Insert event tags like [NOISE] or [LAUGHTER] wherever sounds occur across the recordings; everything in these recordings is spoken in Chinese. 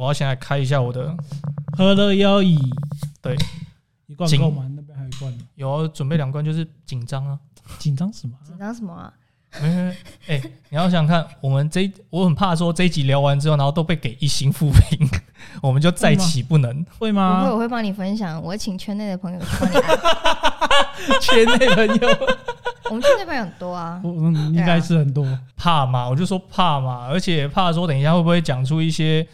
我要现在开一下我的，喝了腰椅，对，一罐紧够吗？那边还有一罐呢。有准备两罐，就是紧张啊。紧张什么啊？紧张什么啊？没没没，哎、你要想想看，我们这一我很怕说这一集聊完之后，然后都被给一星负评，[LAUGHS] 我们就再起不能。会不会，吗？我会帮你分享，我会请圈内的朋友去帮你按。[LAUGHS] 圈内朋友，[LAUGHS] 我们圈内朋友很多啊，我嗯，应该是很多。怕嘛，我就说怕嘛，而且怕说等一下会不会讲出一些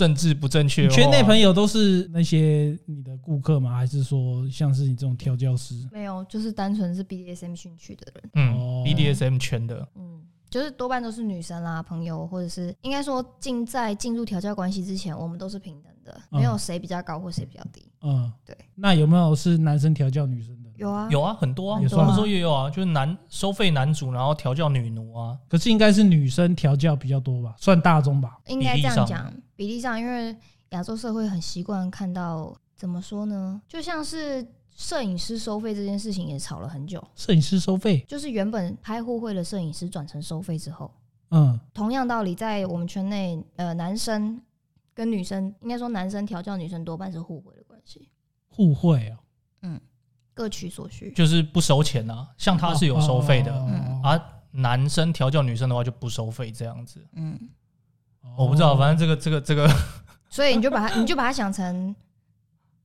政治不正确。圈内朋友都是那些你的顾客吗？还是说像是你这种调教师？没有，就是单纯是 BDSM 兴趣的人，嗯哦，BDSM 圈的，嗯，就是多半都是女生啦，朋友，或者是应该说进在进入调教关系之前，我们都是平等的，嗯没有谁比较高或谁比较低。嗯，对。那有没有是男生调教女生的？有啊，有啊，很多啊，我们说也有啊，就是男收费男主，然后调教女奴啊，可是应该是女生调教比较多吧，算大众吧。应该这样讲，比例上，因为亚洲社会很习惯看到怎么说呢？就像是摄影师收费这件事情也吵了很久，摄影师收费，就是原本拍互惠的摄影师转成收费之后，嗯，同样道理，在我们圈内，呃，男生跟女生，应该说男生调教女生多半是互惠的关系，互惠啊，嗯，各取所需。就是不收钱啊，像他是有收费的、哦。啊，男生调教女生的话就不收费这样子。嗯，我不知道，反正这个这个这个，[LAUGHS] 所以你就把它，你就把它想成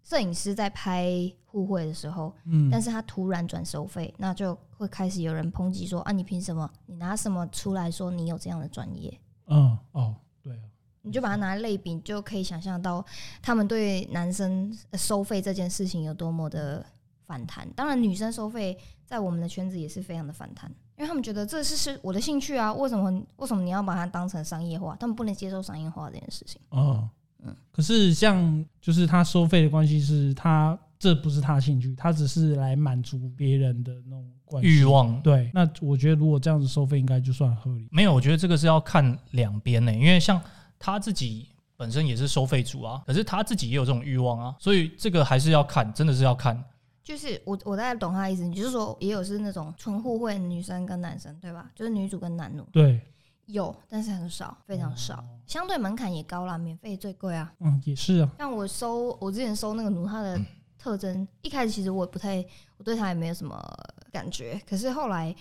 摄影师在拍互惠的时候，嗯，但是他突然转收费，那就会开始有人抨击说啊，你凭什么？你拿什么出来说你有这样的专业？嗯哦，对啊，你就把它拿来类比，你就可以想象到他们对男生呃收费这件事情有多么的反弹。当然，女生收费在我们的圈子也是非常的反弹，因为他们觉得这是是我的兴趣啊，为什么为什么你要把它当成商业化？他们不能接受商业化这件事情。哦，嗯可是像就是他收费的关系是他这不是他兴趣，他只是来满足别人的那种关欲。望。对，那我觉得如果这样子收费，应该就算合理。没有，我觉得这个是要看两边呢，因为像他自己本身也是收费主啊，可是他自己也有这种欲望啊，所以这个还是要看，真的是要看。就是我我大概懂他的意思，你就是说也有是那种纯互惠女生跟男生对吧？就是女主跟男奴对，有，但是很少，非常少，相对门槛也高啦，免费最贵啊。嗯，也是啊，像我收我之前收那个奴，他的特征一开始其实我也不太，我对他也没有什么感觉。可是后来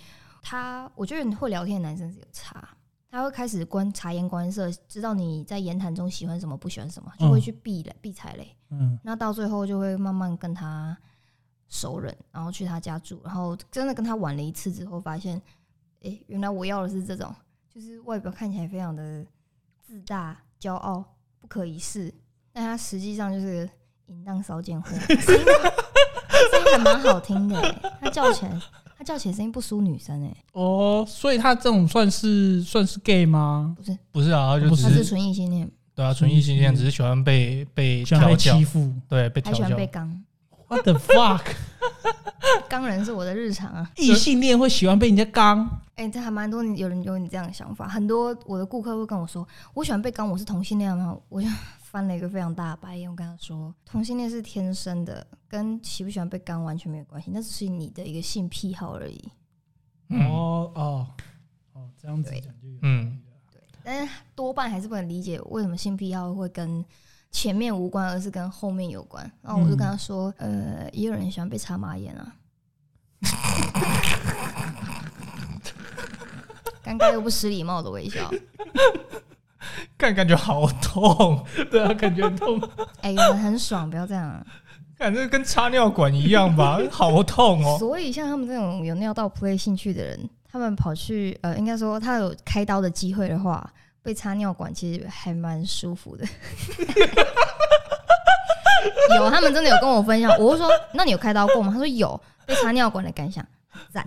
他，我觉得会聊天的男生是有差，他会开始观察言观色，知道你在言谈中喜欢什么，不喜欢什么，就会去避雷、避踩雷。嗯，那到最后就会慢慢跟他熟人，然后去他家住，然后真的跟他玩了一次之后，发现，诶，原来我要的是这种，就是外表看起来非常的自大、骄傲、不可一世，但他实际上就是淫荡骚贱货，声音还蛮好听的欸，他叫起来，他叫起来声音不输女生哎，哦，所以他这种算是算是 gay 吗？不是，不是啊，他就是。他是纯异性恋，对啊，纯异性恋，只是喜欢被被欺，负。对，被调教喜欢被。刚，？What the fuck？[LAUGHS] 刚人是我的日常啊。异性恋会喜欢被人家刚？哎、这还蛮多有人有你这样的想法，很多我的顾客会跟我说，我喜欢被刚，我是同性恋吗？我就翻了一个非常大的白眼，我跟他说，同性恋是天生的，跟喜不喜欢被刚完全没有关系，那只是你的一个性癖好而已。嗯哦哦哦，这样子讲就有嗯但是多半还是不能理解为什么性癖好会跟前面无关，而是跟后面有关。然后我就跟他说，呃，也有人喜欢被插马眼啊。[LAUGHS] 尴尬又不失礼貌的微笑，看感觉好痛，[LAUGHS] 对啊，感觉很痛。哎、有人很爽，不要这样、啊。感觉跟插尿管一样吧，好痛哦。所以像他们这种有尿道 play 兴趣的人，他们跑去呃，应该说他有开刀的机会的话，被插尿管其实还蛮舒服的。有，他们真的有跟我分享，我就说，那你有开刀过吗？他说有，被插尿管的感想，赞。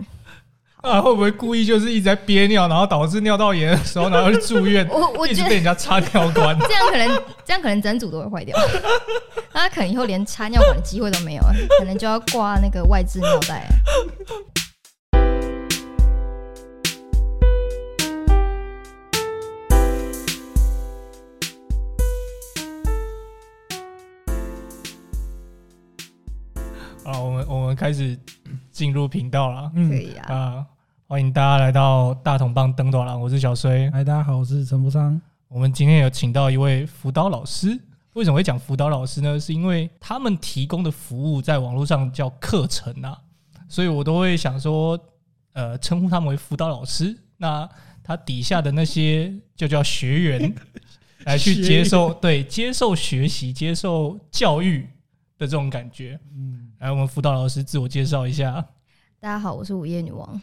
啊，会不会故意就是一直在憋尿，然后导致尿道炎的时候，然后去住院，我我一直被人家插尿管？这样可能这样可能整组都会坏掉，那他可能以后连插尿管的机会都没有，可能就要挂那个外置尿袋。我们开始进入频道了可嗯，以啊，啊！欢迎大家来到大同帮登短廊，我是小衰。嗨，大家好，我是陈福昌。我们今天有请到一位辅导老师。为什么会讲辅导老师呢？是因为他们提供的服务在网络上叫课程啊，所以我都会想说，呃，称呼他们为辅导老师。那他底下的那些就叫学员，来去接受 [LAUGHS] 对接受学习、接受教育的这种感觉。嗯，来，我们辅导老师自我介绍一下。大家好，我是午夜女王。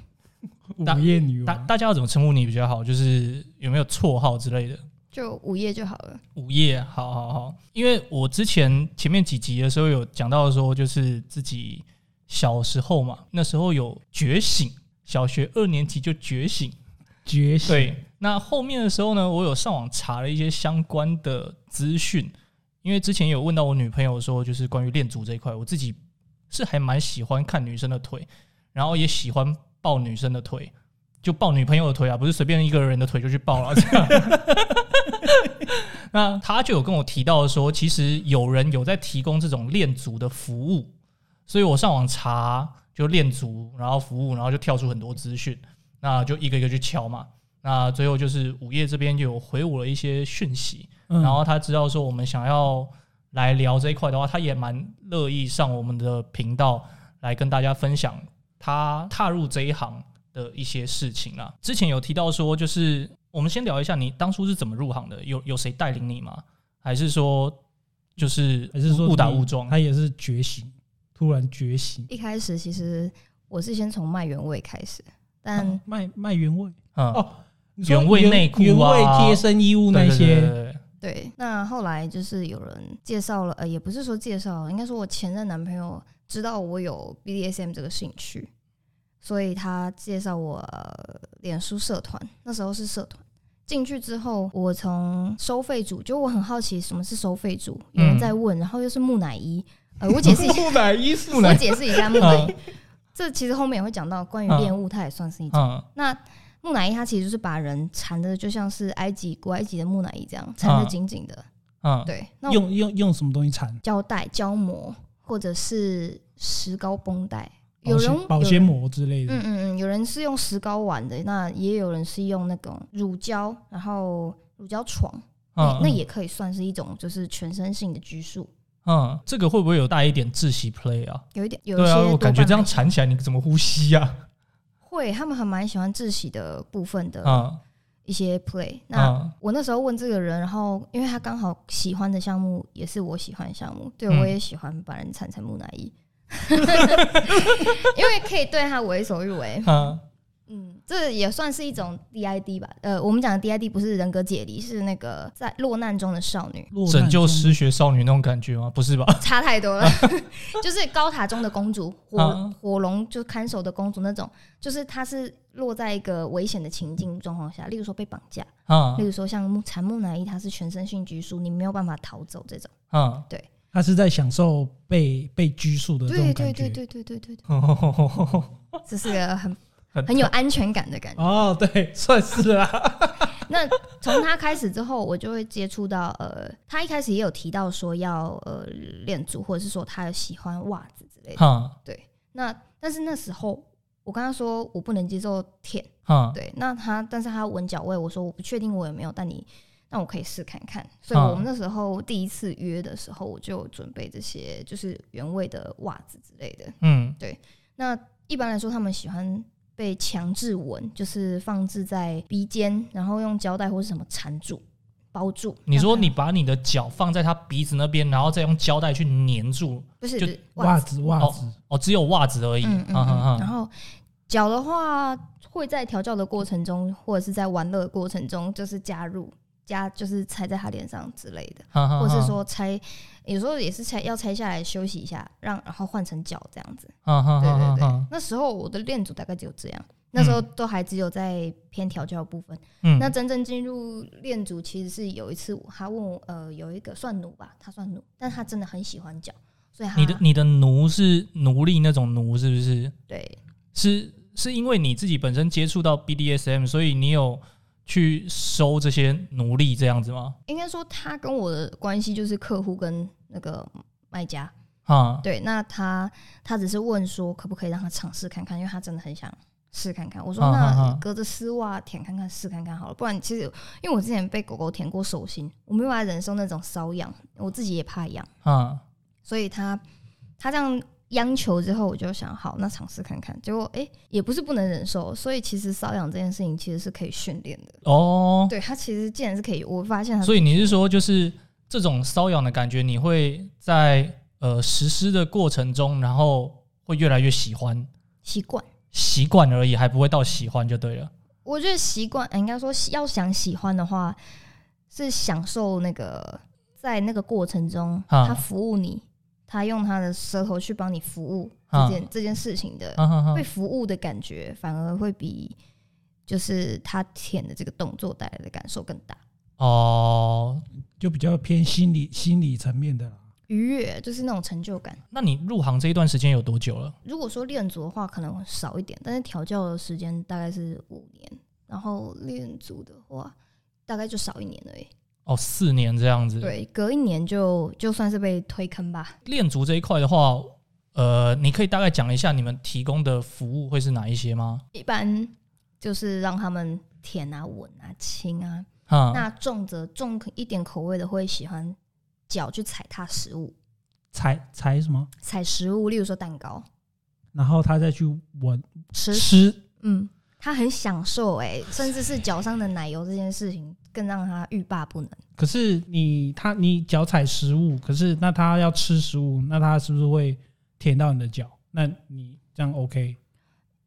午夜女王，大大家要怎么称呼你比较好？就是有没有绰号之类的？就午夜就好了。午夜，好好好。因为我之前前面几集的时候有讲到说，就是自己小时候嘛，那时候有觉醒，小学二年级就觉醒。觉醒。对，那后面的时候呢，我有上网查了一些相关的资讯，因为之前有问到我女朋友说，就是关于恋足这一块，我自己是还蛮喜欢看女生的腿，然后也喜欢抱女生的腿，就抱女朋友的腿啊，不是随便一个人的腿就去抱了这样。[LAUGHS] 那他就有跟我提到说，其实有人有在提供这种练足的服务，所以我上网查就练足，然后服务，然后就跳出很多资讯，那就一个一个去敲嘛。那最后就是午夜这边就有回我了一些讯息，嗯然后他知道说我们想要来聊这一块的话，他也蛮乐意上我们的频道来跟大家分享他踏入这一行的一些事情啦。之前有提到说，就是我们先聊一下你当初是怎么入行的，有有谁带领你吗？还是说就是还是说误打你误撞？他也是觉醒，突然觉醒。一开始其实我是先从卖原味开始，但啊卖卖原味嗯，哦，你说原味原内裤啊。原味贴身衣物那些，对那后来就是有人介绍了，呃，也不是说介绍，应该说我前任男朋友知道我有 BDSM 这个兴趣，所以他介绍我、呃脸书社团，那时候是社团。进去之后，我从收费组，就我很好奇什么是收费组，有人在问，然后又是木乃伊，呃，[LAUGHS] 我解释一下，木乃伊是我解释一下木乃伊，这其实后面也会讲到关于恋物，它也算是一种。嗯。那木乃伊它其实就是把人缠的，就像是埃及古埃及的木乃伊这样缠得紧紧的。嗯，对，那用用用什么东西缠？胶带、胶膜或者是石膏绷带，有人鲜保鲜。膜之类的嗯的。嗯嗯，有人是用石膏玩的，那也有人是用那种乳胶，然后乳胶床，那嗯那也可以算是一种就是全身性的拘束，嗯，这个会不会有带一点窒息 play 啊？有一点有一对啊，些我感觉这样缠起来，你怎么呼吸啊？会，他们还蛮喜欢自喜的部分的嗯。一些 play。那嗯我那时候问这个人，然后因为他刚好喜欢的项目也是我喜欢的项目，对、嗯。我也喜欢把人缠成木乃伊，[LAUGHS] 因为可以对他为所欲为。嗯嗯，这也算是一种 DID 吧。呃，我们讲的 DID 不是人格解离，是那个在落难中的少女，拯救失学少女那种感觉吗？不是吧？[LAUGHS] 差太多了。[LAUGHS] 就是高塔中的公主，火、嗯火龙就看守的公主那种，就是她是落在一个危险的情境状况下，例如说被绑架，啊例嗯如说像木残木乃伊，她是全身性拘束，你没有办法逃走这种。啊，对，他是在享受被被拘束的这种对感觉。对对对对对对对，对 [LAUGHS] 这是个很很很有安全感的感觉。哦，对，算是啦。[LAUGHS] 那从他开始之后，我就会接触到呃，他一开始也有提到说要呃练足，或者是说他有喜欢袜子之类的。对那但是那时候我跟他说我不能接受舔，嗯对，那他但是他闻脚味，我说我不确定我有没有，但你那我可以试看看。所以嗯我们那时候第一次约的时候，我就准备这些就是原味的袜子之类的。嗯对那一般来说，他们喜欢被强制吻，就是放置在鼻尖，然后用胶带或是什么缠住、包住。你说你把你的脚放在他鼻子那边，然后再用胶带去粘住，就不是就袜子，子袜子，哦，只有袜子而已。嗯嗯嗯嗯，然嗯后脚的话会在调教的过程中，或者是在玩乐的过程中，就是加入加就是踩在他脸上之类的，嗯，或者是说拆，有时候也是拆要拆下来休息一下，让然后换成脚这样子。对对嗯对，那时候我的练组大概只有这样，那时候都还只有在偏调教部分。嗯，那真正进入练组，其实是有一次他问我，呃，有一个算奴吧，他算奴，但他真的很喜欢脚，所以他你的你的奴是奴隶那种奴是不是？对是是因为你自己本身接触到 BDSM，所以你有去收这些奴隶这样子吗？应该说他跟我的关系就是客户跟那个卖家，啊，对，那他他只是问说可不可以让他尝试看看，因为他真的很想试看看。我说啊啊那啊隔着丝袜舔看看试看看好了，不然其实因为我之前被狗狗舔过手心，我没有办法忍受那种瘙痒，我自己也怕痒，嗯，所以他他这样央求之后，我就想好那尝试看看。结果诶、也不是不能忍受，所以其实瘙痒这件事情其实是可以训练的。哦，对它其实竟然是可以，我发现它所以你是说，就是这种瘙痒的感觉，你会在呃实施的过程中，然后会越来越喜欢，习惯。习惯而已，还不会到喜欢就对了。我觉得习惯，呃应该说要想喜欢的话，是享受那个在那个过程中，啊他服务你，他用他的舌头去帮你服务啊这件、这件事情的被服务的感觉，反而会比就是他舔的这个动作带来的感受更大。哦，就比较偏心理心理层面的啦。愉悦就是那种成就感。那你入行这一段时间有多久了？如果说练组的话，可能少一点，但是调教的时间大概是五年，然后练组的话，大概就少一年而已。哦，四年这样子。，对，隔一年就就算是被推坑吧。练足这一块的话，呃，你可以大概讲一下你们提供的服务会是哪一些吗？一般就是让他们舔啊、吻啊、亲啊。哈，那重则重一点口味的会喜欢脚去踩踏食物，踩踩什么？踩食物，例如说蛋糕然后他再去闻吃，吃，嗯，他很享受哎、甚至是脚上的奶油这件事情更让他欲罢不能。可是你他你脚踩食物，可是那他要吃食物，那他是不是会舔到你的脚？那你这样 OK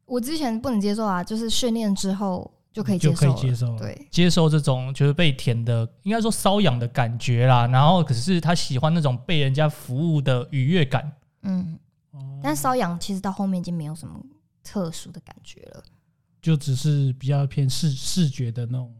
我之前不能接受啊，就是训练之后就可以接就可，以接受了。对，接受这种就是被舔的，应该说瘙痒的感觉啦。然后可是他喜欢那种被人家服务的愉悦感。嗯，哦但瘙痒其实到后面已经没有什么特殊的感觉了，就只是比较偏视视觉的那种。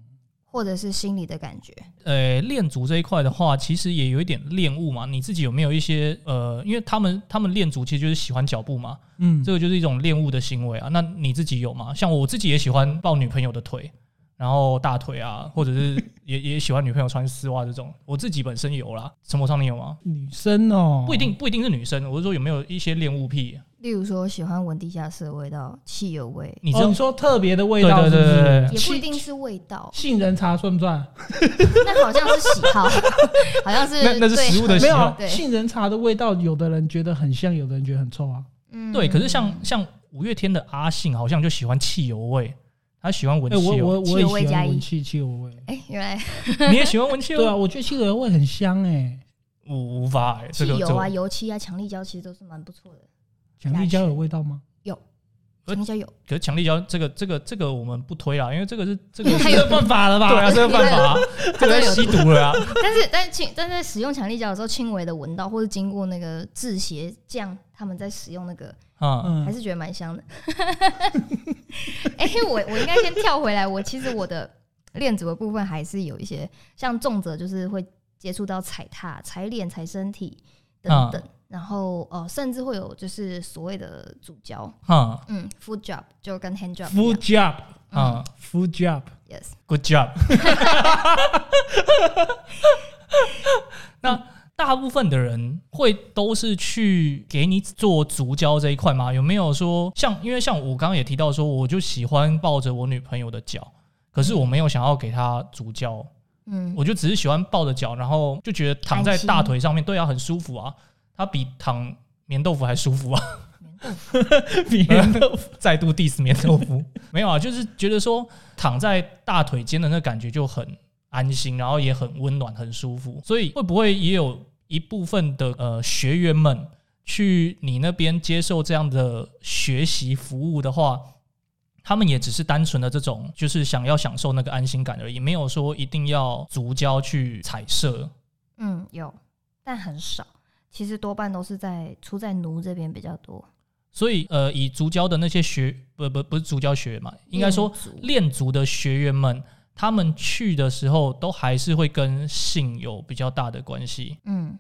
或者是心理的感觉。呃，练足这一块的话，其实也有一点练物嘛。你自己有没有一些呃，因为他们他们练足其实就是喜欢脚步嘛，嗯，这个就是一种练物的行为啊。那你自己有吗？像我自己也喜欢抱女朋友的腿，然后大腿啊，[LAUGHS] 或者是也也喜欢女朋友穿丝袜这种，我自己本身有啦。陈柏昌你有吗？女生哦，不一定不一定是女生，我是说有没有一些恋物癖？例如说喜欢闻地下室的味道、汽油味，哦，你说特别的味道是不对对对对是？对也不一定是味道，杏仁茶算不算？[LAUGHS] 那好像是喜好，[LAUGHS] 好像是那那是对食物的没有喜好对杏仁茶的味道，有的人觉得很香，有的人觉得很臭啊。嗯对，可是像像五月天的阿信好像就喜欢汽油味，他喜欢闻哎，我汽油。我我汽也喜油味加一欢闻汽汽油味。哎、原来你也喜欢闻汽油？[LAUGHS] 对啊，我觉得汽油味很香哎。我无法哎、这个汽油啊、这个油漆啊、强力胶其实都是蛮不错的。强力胶有味道吗？有强力胶有，可是强力胶这个这个这个我们不推啦，因为这个是这个 [LAUGHS] 还有犯法了吧？对啊，这个犯法、啊，这个在吸毒了啊。[LAUGHS] 但是但是轻但在使用强力胶的时候，轻微的闻到，或者经过那个制鞋匠他们在使用那个，嗯，嗯，还是觉得蛮香的。[LAUGHS] 哎、我我应该先跳回来，我其实我的练组的部分还是有一些，像重则就是会接触到踩踏、踩脸、踩身体等等，然后呃，甚至会有就是所谓的主教，嗯。嗯，foot job 就跟 hand job，food job 嗯。food job，，yes，，Good job。[LAUGHS] 那大部分的人会都是去给你做足胶这一块吗？有没有说像因为像我刚刚也提到说，我就喜欢抱着我女朋友的脚，可是我没有想要给她足胶，嗯，我就只是喜欢抱着脚，然后就觉得躺在大腿上面，对啊，很舒服啊，它比躺棉豆腐还舒服啊。棉豆腐 [LAUGHS] 再度 diss 棉豆腐，没有啊，就是觉得说躺在大腿间的那感觉就很安心，然后也很温暖、很舒服。所以会不会也有一部分的呃学员们去你那边接受这样的学习服务的话，他们也只是单纯的这种，就是想要享受那个安心感而已，没有说一定要足交去彩色。嗯，有，但很少。其实多半都是在出在奴这边比较多。所以呃，以足交的那些学不不不是足交学员嘛，应该说练足练足的学员们，他们去的时候都还是会跟性有比较大的关系。嗯，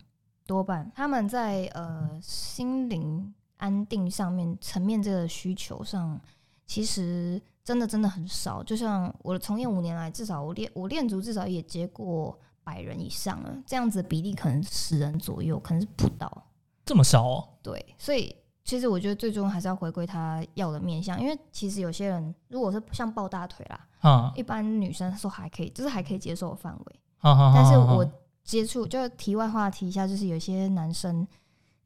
多半他们在呃心灵安定上面层面这个需求上，其实真的真的很少。就像我从业五年来，至少我练我练足至少也接过百人以上了，这样子的比例可能十人左右，可能是不到。这么少哦？对，所以其实我觉得最终还是要回归他要的面相，因为其实有些人如果是像抱大腿啦，啊一般女生说还可以，就是还可以接受的范围。但是我接触就是题外话提一下，就是有些男生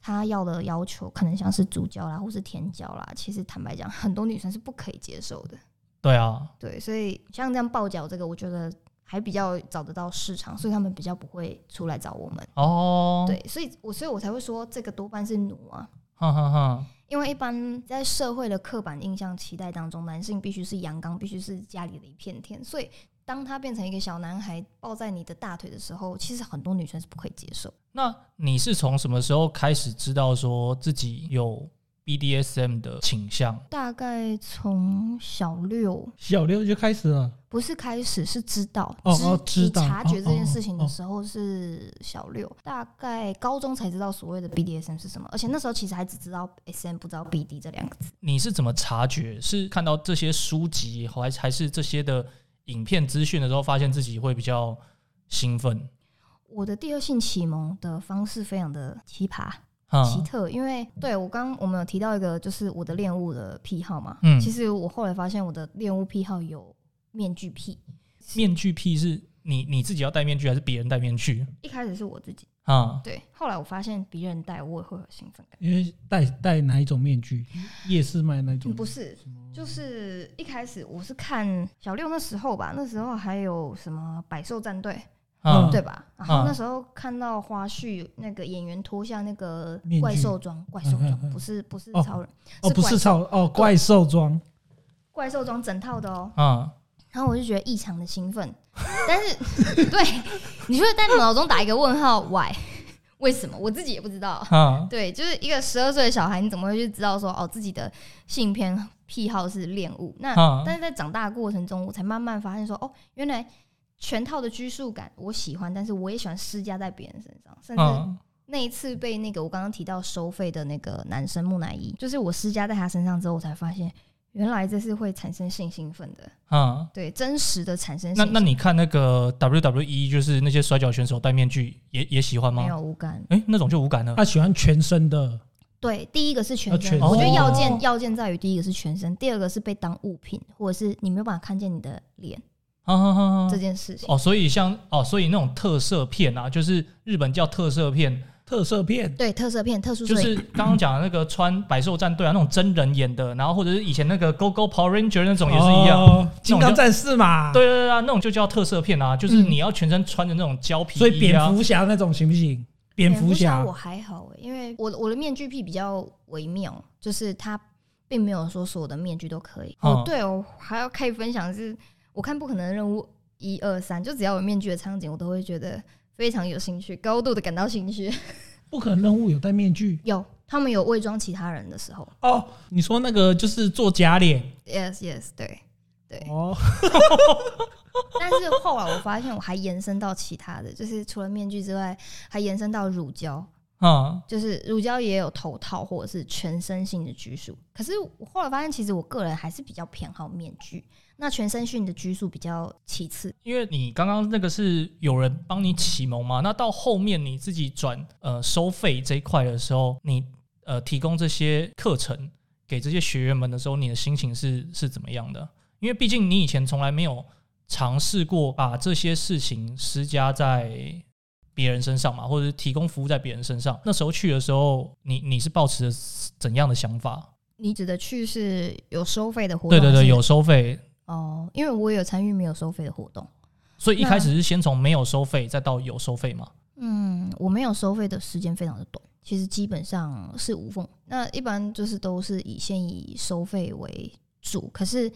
他要的要求可能像是主教啦，或是甜教啦，其实坦白讲，很多女生是不可以接受的。对啊，对，所以像这样爆脚这个，我觉得还比较找得到市场，所以他们比较不会出来找我们。哦，，对，所以我所以我才会说这个多半是奴啊。哈哈哈，因为一般在社会的刻板印象期待当中，男性必须是阳刚，必须是家里的一片天。所以，当他变成一个小男孩抱在你的大腿的时候，其实很多女生是不可以接受。那你是从什么时候开始知道说自己有 BDSM 的倾向？大概从小六小六就开始了，不是开始是知道，哦知哦知道你察觉这件事情的哦时候是小六，大概高中才知道所谓的 BDSM 是什么，而且那时候其实还只知道 SM，不知道 BD 这两个字。你是怎么察觉？是看到这些书籍，还还是这些的影片资讯的时候，发现自己会比较兴奋？我的第二性启蒙的方式非常的奇葩。奇啊，特，因为对我刚我们有提到一个，就是我的恋物的癖好嘛。嗯其实我后来发现我的恋物癖好有面具癖。面具癖是你你自己要戴面具，还是别人戴面具？一开始是我自己，啊，对，后来我发现别人戴我也会有兴奋感。因为戴戴哪一种面具？夜市卖那种？嗯不是，就是一开始我是看小六那时候吧，那时候还有什么百兽战队，啊，对吧？然后嗯那时候看到花絮，那个演员脱下那个怪兽装，怪兽装不是不是哦超人，哦，不是超哦，怪兽装。怪兽装整套的哦。啊，然后我就觉得异常的兴奋，但是对你就会在脑中打一个问号，why？为什么？我自己也不知道。啊，对，就是一个十二岁的小孩，你怎么会去知道说哦自己的性偏癖好是恋物？那、啊但是在长大的过程中，我才慢慢发现说哦，原来全套的拘束感我喜欢，但是我也喜欢施加在别人身上，甚至啊，那一次被那个我刚刚提到收费的那个男生木乃伊，就是我施加在他身上之后，我才发现原来这是会产生性兴奋的。啊。对，真实的产生那性那你看那个 WWE，就是那些摔跤选手戴面具，也也喜欢吗没？有无感。哎、那种就无感了。他喜欢全身的，对，第一个是全身，我觉得要件哦要件在于第一个是全身，第二个是被当物品，或者是你没有办法看见你的脸啊啊啊这啊！件事情。哦，所以像哦，所以那种特色片啊，就是日本叫特色片，特色片，对，特色片、特殊，就是刚刚讲的那个穿百兽战队啊，那种真人演的，然后或者是以前那个 Go Go Power Ranger 那种也是一样。哦金刚战士嘛。对对对啊，那种就叫特色片啊，就是嗯你要全身穿着那种胶皮所以蝙蝠侠那种行不行？蝙蝠侠我还好欸，因为我的我的面具癖比较微妙，就是他并没有说所有的面具都可以。嗯哦，对哦，还要可以分享的是，我看不可能的任务一二三，就只要有面具的场景，我都会觉得非常有兴趣，高度的感到兴趣。不可能任务有戴面具 [LAUGHS] 有，他们有伪装其他人的时候哦。你说那个就是做假脸，yes yes，对对。哦，[LAUGHS] 但是后来我发现，我还延伸到其他的，就是除了面具之外，还延伸到乳胶，啊，就是乳胶也有头套或者是全身性的拘束。可是我后来发现，其实我个人还是比较偏好面具，那全身训的拘束比较其次。因为你刚刚那个是有人帮你启蒙嘛，那到后面你自己转呃收费这一块的时候，你呃提供这些课程给这些学员们的时候，你的心情是是怎么样的？因为毕竟你以前从来没有尝试过把这些事情施加在别人身上嘛，或者是提供服务在别人身上。那时候去的时候，你你是抱持着怎样的想法？你指的去是有收费的活动？对对对，有收费，哦，因为我也有参与没有收费的活动。所以一开始是先从没有收费，再到有收费嘛。嗯，我没有收费的时间非常的短，其实基本上是无缝。那一般就是都是以先以收费为主，可是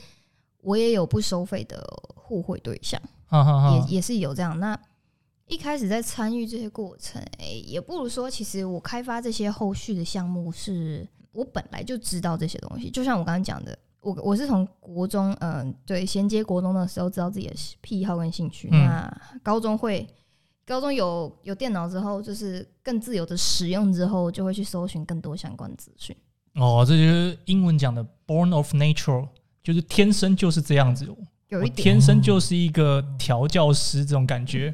我也有不收费的互惠对象。也也是有这样。那一开始在参与这些过程，诶、也不如说，其实我开发这些后续的项目是，我本来就知道这些东西。就像我刚刚讲的，我我是从国中，嗯、对，衔接国中的时候知道自己的癖好跟兴趣。嗯那高中会，高中有有电脑之后，就是更自由的使用之后，就会去搜寻更多相关资讯。哦，这就是英文讲的 “born of nature”，就是天生就是这样子，有一点天生就是一个调教师这种感觉。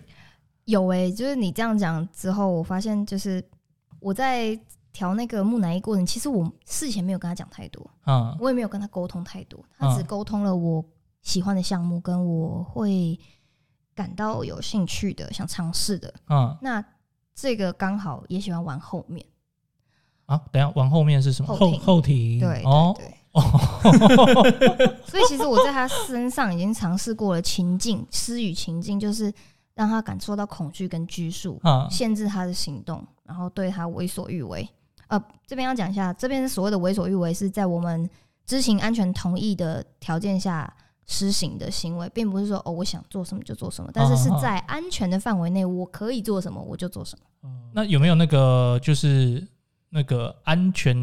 有诶、就是你这样讲之后，我发现就是我在调那个木乃伊过程，其实我事前没有跟他讲太多，嗯。我也没有跟他沟通太多，他只嗯。沟通了我喜欢的项目，跟我会感到有兴趣的、想尝试的。嗯。那这个刚好也喜欢玩后面，啊，等下往后面是什么？后后庭，对哦。对。对。哦，[LAUGHS] 所以其实我在他身上已经尝试过了情境，施与情境，就是让他感受到恐惧跟拘束，啊限制他的行动，然后对他为所欲为。呃，这边要讲一下，这边所谓的为所欲为是在我们知情安全同意的条件下施行的行为，并不是说哦我想做什么就做什么，但是是在安全的范围内，我可以做什么我就做什么。嗯那有没有那个就是那个安全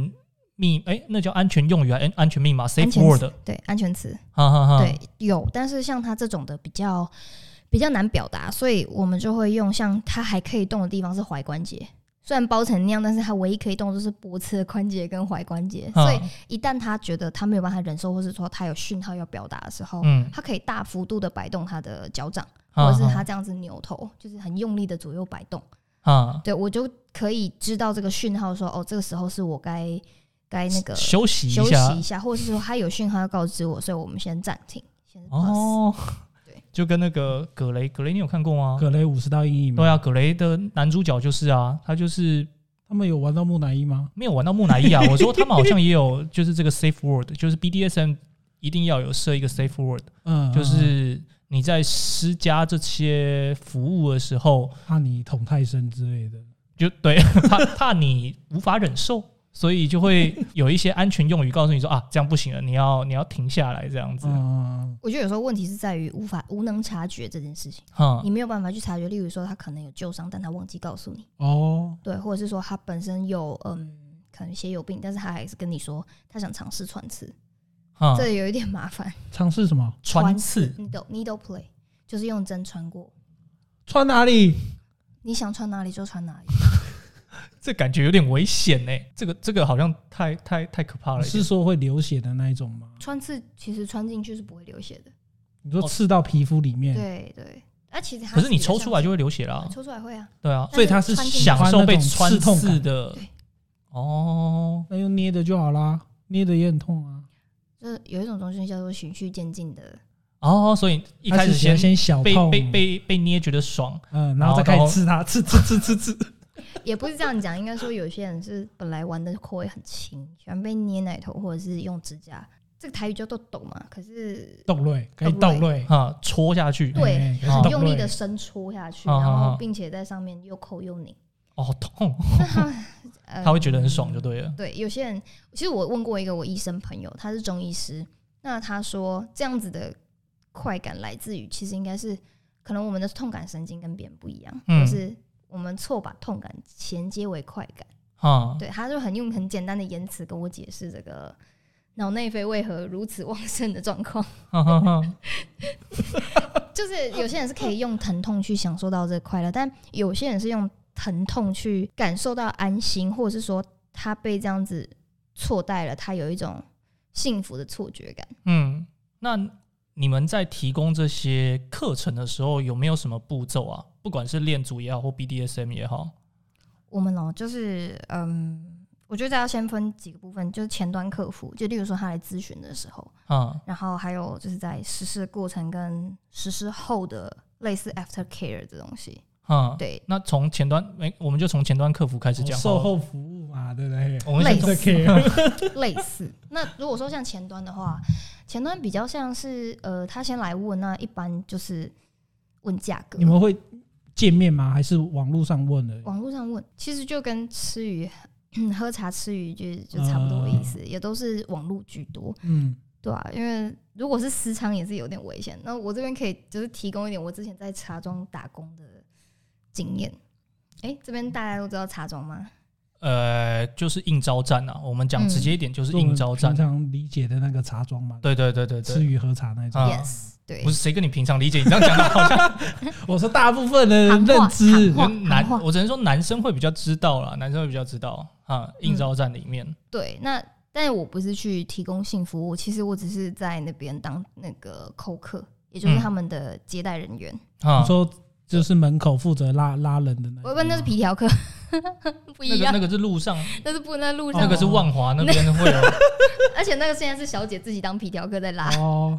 密？哎、那叫安全用语啊？安安全密码安 （safe 全 word） 词。对安全词，哈哈哈。对，有，但是像他这种的比较比较难表达，所以我们就会用像他还可以动的地方是踝关节，虽然包成那样，但是他唯一可以动的就是脖子的关节跟踝关节，所以嗯一旦他觉得他没有办法忍受，或是说他有讯号要表达的时候，嗯，他可以大幅度的摆动他的脚掌，啊或者是他这样子扭头，就是很用力的左右摆动，啊对我就可以知道这个讯号说，哦，这个时候是我该该那个休息一休下息一下，或者是说他有讯号要告知我，所以我们先暂停，先 pause。哦。对，就跟那个葛雷，葛雷你有看过吗？葛雷五十大阴影嘛，对啊，葛雷的男主角就是啊，他就是他们有玩到木乃伊吗？没有玩到木乃伊啊。[LAUGHS] 我说他们好像也有，就是这个 safe word，就是 BDSM 一定要有设一个 safe word，嗯，就是你在施加这些服务的时候，怕你捅太深之类的。就对 [LAUGHS] 怕怕你无法忍受，所以就会有一些安全用语告诉你说啊，这样不行了，你要你要停下来这样子。嗯，我觉得有时候问题是在于无法无能察觉这件事情，哈你没有办法去察觉。例如说他可能有旧伤，但他忘记告诉你，哦，对，或者是说他本身有嗯可能血友病，但是他还是跟你说他想尝试穿刺，哈，这有一点麻烦。尝试什么？穿刺 needle needle play 就是用针穿过，穿哪里？你想穿哪里就穿哪里。[LAUGHS] 这感觉有点危险呢。这个这个好像太太太可怕了。是说会流血的那一种吗？穿刺其实穿进去是不会流血的，你说刺到皮肤里面，对对。那其实它可是你抽出来就会流血啦对。抽出来会啊，对啊，所以他是享受被穿刺痛的对。哦，那用捏的就好啦，捏的也很痛啊。就是有一种东西叫做循序渐进的，哦，所以一开始先先小被，被被被捏觉得爽，嗯，然后再开始刺它，刺刺刺刺刺。也不是这样讲，应该说有些人是本来玩的口味很轻，喜欢被捏奶头或者是用指甲，这个台语叫做抖嘛，可是抖类可以斗瑞，哈，戳下去，对很用力的伸戳下去，然后并且在上面又扣又拧，哦痛，[LAUGHS] 呃他会觉得很爽就对了。对，有些人其实我问过一个我医生朋友，他是中医师，那他说这样子的快感来自于其实应该是可能我们的痛感神经跟别人不一样，就是我们错把痛感衔接为快感。哈，对，他就很用很简单的言辞跟我解释这个脑内啡为何如此旺盛的状况。[LAUGHS] [LAUGHS] 就是有些人是可以用疼痛去享受到这个快乐，但有些人是用疼痛去感受到安心，或者是说他被这样子错待了，他有一种幸福的错觉感。嗯，那你们在提供这些课程的时候，有没有什么步骤啊？不管是恋足也好，或 BDSM 也好，我们哦，就是嗯，我觉得要先分几个部分，就是前端客服，就例如说他来咨询的时候，嗯，然后还有就是在实施过程跟实施后的类似 after care 的东西。嗯，对，那从前端，哎、我们就从前端客服开始讲。售后服务嘛，对不对？我们类似 care [LAUGHS] 类似。那如果说像前端的话，前端比较像是呃，他先来问，那一般就是问价格你。们会见面吗？还是网络上问的？网络上问，其实就跟吃鱼、[CLEARS THROAT] 喝茶吃鱼就就差不多的意思，也都是网络居多，嗯，对啊，因为如果是私仓也是有点危险。那我这边可以就是提供一点我之前在茶庄打工的经验。哎、这边大家都知道茶庄吗？呃，就是应招站啊，我们讲嗯直接一点，就是应招站平。常理解的那个茶庄嘛，对对对对对，吃鱼喝茶那种。啊。Yes，对。不，是谁跟你平常理解，你这样讲的好像 [LAUGHS] 我说大部分的认知。男，我只能说男生会比较知道啦，男生会比较知道啊，嗯。应招站里面，对，那但是我不是去提供性服务，其实我只是在那边当那个扣客，也就是嗯。他们的接待人员。啊。你，说就是门口负责拉拉人的那我问那是皮条客，[LAUGHS] 不一样。那个那，个是路上，那是不能在路上，那个是万华那边会有，[LAUGHS] 而且那个现在是小姐自己当皮条客在拉，哦，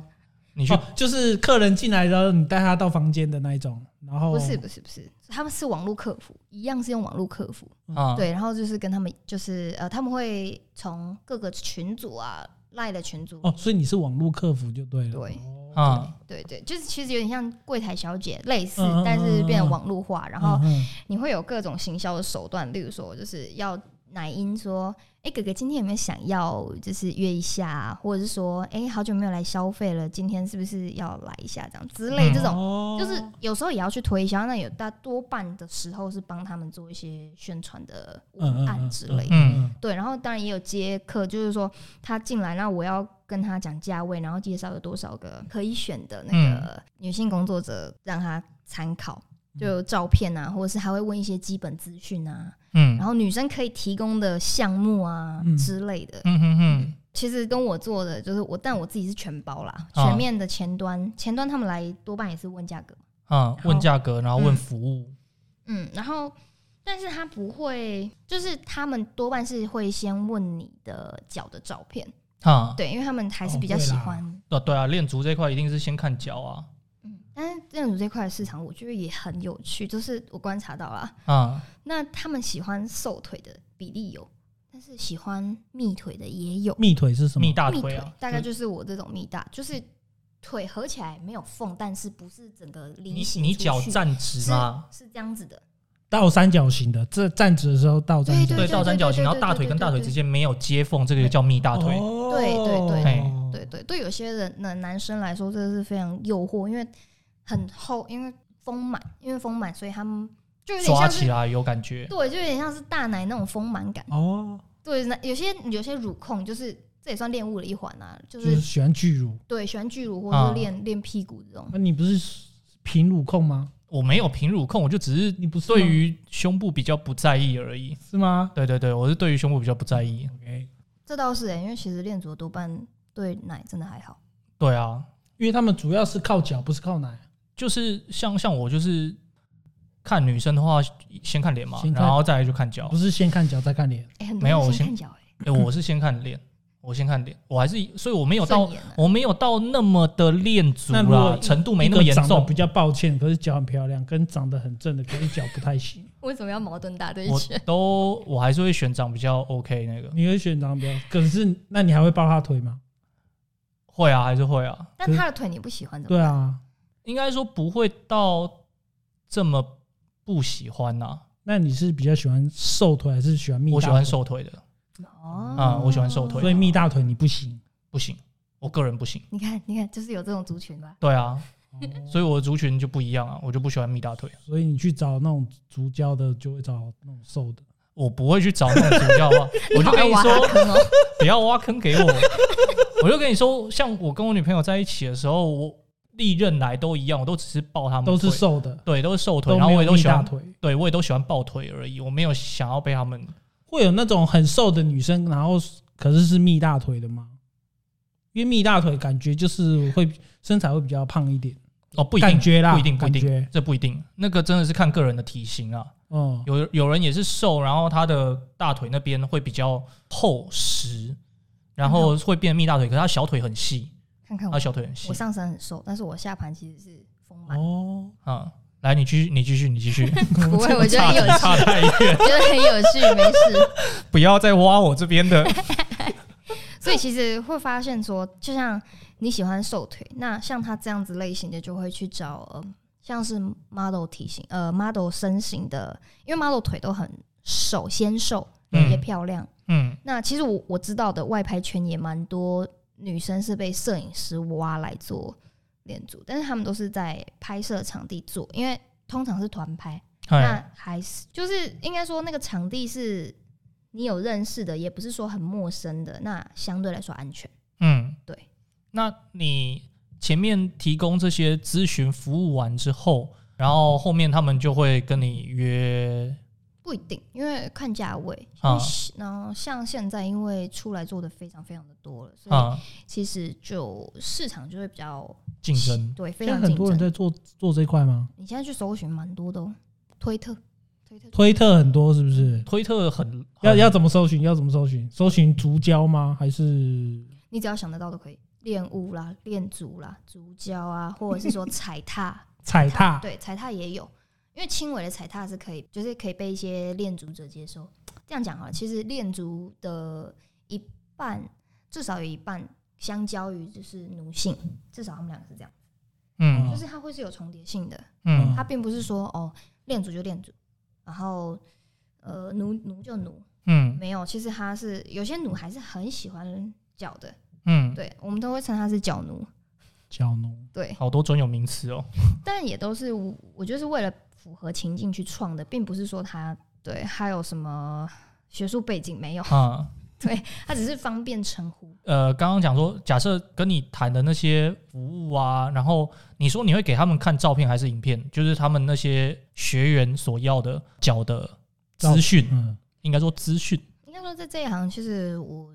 你去哦，就是客人进来然后你带他到房间的那一种，然后不是不是不是，他们是网络客服，一样是用网络客服，啊，对，然后就是跟他们就是呃，他们会从各个群组啊赖的群组，哦，所以你是网络客服就对了，对哦啊，对对，就是其实有点像柜台小姐类似，嗯嗯但是变网络化，然后你会有各种行销的手段，例如说就是要奶音说，哎、哥哥今天有没有想要就是约一下、啊，或者是说，哎、好久没有来消费了，今天是不是要来一下这样之类嗯这种。哦就是有时候也要去推销，那有大多半的时候是帮他们做一些宣传的文案之类的。嗯对，然后当然也有接客，就是说他进来，那我要跟他讲价位，然后介绍有多少个可以选的那嗯个女性工作者让他参考，就照片啊，或者是还会问一些基本资讯啊，嗯然后女生可以提供的项目啊嗯之类的。嗯哼哼，其实跟我做的就是我，但我自己是全包啦，啊全面的前端，前端他们来多半也是问价格。啊，问价格，然后问嗯服务，嗯，然后但是他不会，就是他们多半是会先问你的脚的照片，啊，对，因为他们还是比较喜欢。对对啊，练足这块一定是先看脚啊，嗯，但是建筑这块市场，我觉得也很有趣，就是我观察到了，啊，那他们喜欢瘦腿的比例有，但是喜欢蜜腿的也有。蜜腿是什么？蜜大蜜腿啊，大概就是我这种蜜大，就是腿合起来没有缝，但是不是整个你梨形你出去脚站直吗？是这样子的，倒三角形的，这站直的时候倒三角形。对，对倒三角形，然后大腿跟大腿之间没有接缝，这个就叫蜜大腿。哦对对对嘿对对，对有些人的男生来说，这是非常诱惑，因为很厚，因为丰满，因为丰满，所以他们就有点像是抓起来有感觉，对，就有点像是大奶那种丰满感。哦，对，那有些有些乳控就是这也算练物的一环啊，就就是是喜欢巨乳。对喜欢巨乳或者练练屁股这种。那你不是平乳控吗？我没有平乳控，我就只是你不是吗对于胸部比较不在意而已。是吗对对对，我是对于胸部比较不在意。？OK，这倒是哎、因为其实练足多半对奶真的还好。对啊，因为他们主要是靠脚，不是靠奶。就是像像我就是看女生的话，先看脸嘛，先看然后再来就看脚不。是先看脚再看脸。哎、很多没有我先人先看脚哎、哎，我是先看脸，我先看脸，我还是所以我没有到顺眼啊我没有到那么的恋足那如果啦，程度没那么严重一个长得比。较抱歉，可是脚很漂亮，跟长得很正的，可是脚不太行。为什么要矛盾大对我决？都我还是会选长比较 OK 那个，你会选长得比较，可是那你还会抱他腿吗？会啊，还是会啊。但他的腿你不喜欢怎么办？对啊，应该说不会到这么不喜欢呐、那你是比较喜欢瘦腿还是喜欢蜜？我喜欢，瘦腿的哦啊我喜欢瘦腿所以蜜大腿你不行。不行，我个人不行。你看，你看，就是有这种族群吧。对啊，哦所以我的族群就不一样啊，我就不喜欢蜜大腿，所以你去找那种足胶的，就会找那种瘦的。我不会去找那种足胶啊。[LAUGHS] 我就跟你说，坑哦，[LAUGHS] 不要挖坑给我。我就跟你说，像我跟我女朋友在一起的时候，我历任来都一样，我都只是抱他们都是瘦的，对，都是瘦腿，然后我也都喜欢，腿。对我也都喜欢抱腿而已，我没有想要被他们。会有那种很瘦的女生，然后可是是蜜大腿的吗？因为蜜大腿感觉就是会身材会比较胖一点，哦，不一定，感觉啦，不一定，不一定这不一定，那个真的是看个人的体型啊。嗯，有有人也是瘦，然后他的大腿那边会比较厚实，然后会变蜜大腿，可是他小腿很细，看看我，他小腿很细我。上身很瘦，但是我下盘其实是丰满。哦，啊、来，你继续，你继续，你继续，[LAUGHS] 不会，[LAUGHS] 我觉得很有趣，差太远，[LAUGHS] 觉得很有趣，没事。不要再挖我这边的。所以其实会发现说，就像你喜欢瘦腿，那像他这样子类型的，就会去找呃，像是 model 体型，呃，model 身形的，因为 model 腿都很瘦，纤瘦嗯也漂亮。嗯那其实我我知道的外拍圈也蛮多女生是被摄影师挖来做练组，但是他们都是在拍摄场地做，因为通常是团拍，那哎，还是就是应该说那个场地是你有认识的，也不是说很陌生的，那相对来说安全。嗯，对。那你前面提供这些咨询服务完之后，然后后面他们就会跟你约不一定，因为看价位。啊然后像现在，因为出来做的非常非常的多了，所以啊其实就市场就会比较竞争。对非常很常竞争。多人在做做这一块吗？你现在去搜寻蛮多的哦，推特推特推特很多是不是？推特很很要要怎么搜寻？要怎么搜寻？搜寻足胶吗？还是你只要想得到都可以，练舞啦、练足啦、足胶啊，或者是说踩踏，[LAUGHS] 踩踏？对，踩踏也有，因为轻微的踩踏是可以，就是可以被一些练足者接受。这样讲好了，其实恋足的一半，至少有一半，相交于就是奴性，至少他们两个是这样，嗯就是它会是有重叠性的，嗯它并不是说哦练足就练足，然后呃奴奴就奴，嗯没有，其实它是有些奴还是很喜欢脚的，嗯，对我们都会称它是脚奴，脚奴？对，好多专有名词哦。[LAUGHS] 但也都是我我觉得是为了符合情境去创的，并不是说他对还有什么学术背景没有，啊，[LAUGHS] 对它只是方便称呼。呃，刚刚讲说，假设跟你谈的那些服务啊，然后你说你会给他们看照片还是影片，就是他们那些学员所要的脚的资讯，嗯，应该说资讯。应该说在这一行，其实我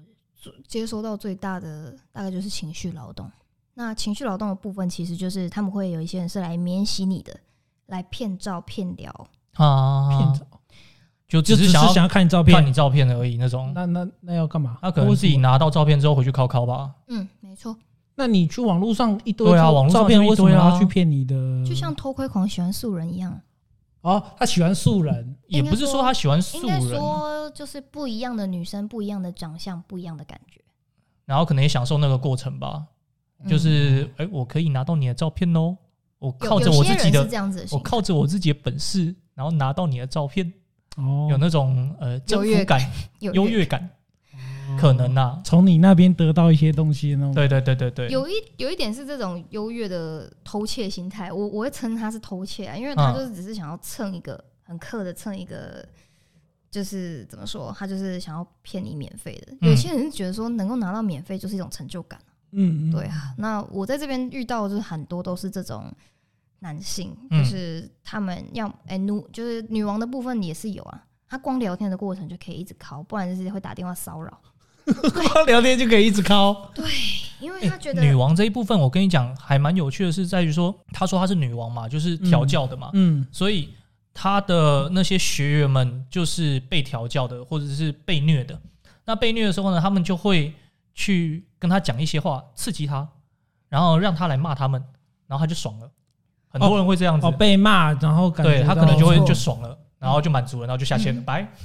接收到最大的大概就是情绪劳动。那情绪劳动的部分，其实就是他们会有一些人是来免洗你的，来骗照骗聊。啊，骗照就就只是想要是想要看你照片，看你照片而已那种。那那那要干嘛？他可能自己拿到照片之后回去敲敲吧。嗯，没错，那你去网络上一堆啊照网络上照片，为什么就一堆啊要去骗你的？就像偷窥狂喜欢素人一样。哦，他喜欢素人，也不是说他喜欢应该素人，说就是不一样的女生，不一样的长相，不一样的感觉。然后可能也享受那个过程吧。就是哎、我可以拿到你的照片哦，我靠着有些人是我自己的，这样子的，我靠着我自己的本事，然后拿到你的照片，哦，有那种呃征优越服感、有优越感，可能呐、从你那边得到一些东西那种。对对对对对，有一有一点是这种优越的偷窃心态，我我会称他是偷窃啊，因为他嗯就是只是想要蹭一个很刻的蹭一个，就是怎么说，他就是想要骗你免费的。嗯。有些人是觉得说能够拿到免费就是一种成就感，嗯，嗯，对啊。那我在这边遇到的就是很多都是这种男性，嗯就是他们要哎奴，就是女王的部分也是有啊。他光聊天的过程就可以一直敲，不然就是会打电话骚扰，[LAUGHS] 光聊天就可以一直敲。对因为他觉得女王这一部分，我跟你讲还蛮有趣的是在于说，他说她是女王嘛，就是调教的嘛，嗯，所以他的那些学员们就是被调教的，或者是被虐的。那被虐的时候呢，他们就会去跟他讲一些话，刺激他，然后让他来骂他们，然后他就爽了。很多人会这样子，哦，被骂，然后感觉对他可能就会错就爽了，然后就满足了，然后就下线了，嗯拜。[LAUGHS]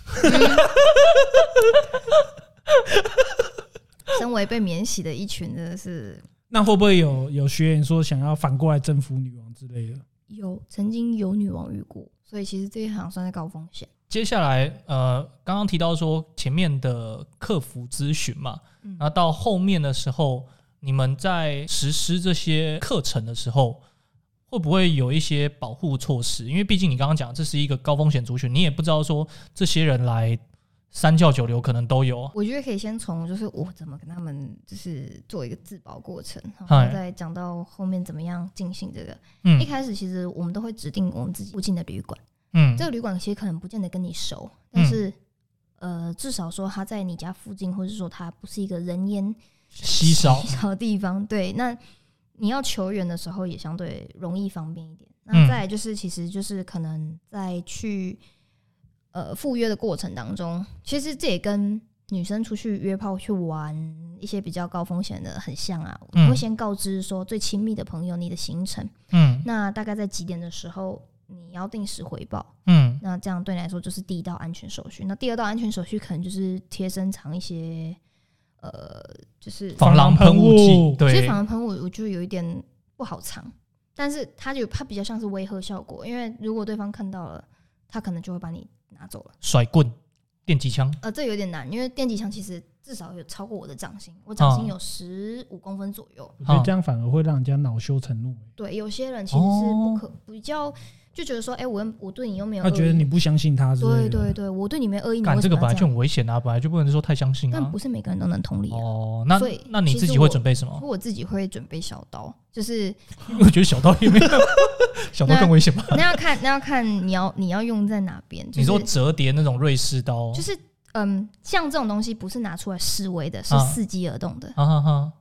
身为被免洗的一群，真的是那会不会有有学员说想要反过来征服女王之类的？有曾经有女王遇过，所以其实这一行算是高风险。接下来，呃，刚刚提到说前面的客服咨询嘛，嗯然后到后面的时候，你们在实施这些课程的时候，会不会有一些保护措施？因为毕竟你刚刚讲这是一个高风险族群，你也不知道说这些人来三教九流可能都有啊。我觉得可以先从就是我怎么跟他们就是做一个自保过程，然后再讲到后面怎么样进行这个。嗯一开始其实我们都会指定我们自己附近的旅馆，嗯这个旅馆其实可能不见得跟你熟，但是、呃，至少说他在你家附近，或者说他不是一个人烟稀少稀少的地方。对，那你要求援的时候也相对容易方便一点。嗯那再来就是，其实就是可能在去呃赴约的过程当中，其实这也跟女生出去约炮去玩一些比较高风险的很像啊。嗯我会先告知说最亲密的朋友你的行程，嗯那大概在几点的时候你要定时回报。嗯那这样对你来说就是第一道安全手续。那第二道安全手续可能就是贴身藏一些，呃，就是防狼喷雾剂，防狼喷雾其实防狼喷雾我就有一点不好藏，但是它就它比较像是威吓效果，因为如果对方看到了，他可能就会把你拿走了。甩棍、电击枪，呃，这有点难，因为电击枪其实至少有超过我的掌心，我掌心哦有十五公分左右。我觉得这样反而会让人家恼羞成怒。对，有些人其实是不哦可、比较就觉得说，哎、我又我对你又没有他觉得你不相信他。对对对，我对你没恶意，你干这个本来就？很危险啊，本来就不能说太相信啊但不。是每个人都能同理啊。哦，那所以那你自己会准备什么？我自己会准备小刀，就是 [LAUGHS] 我觉得小刀也没有，[LAUGHS] 小刀更危险吧？那要看那要看你要你要用在哪边。就是、你说折叠那种瑞士刀，就是嗯，像这种东西不是拿出来示威的，是啊伺机而动的。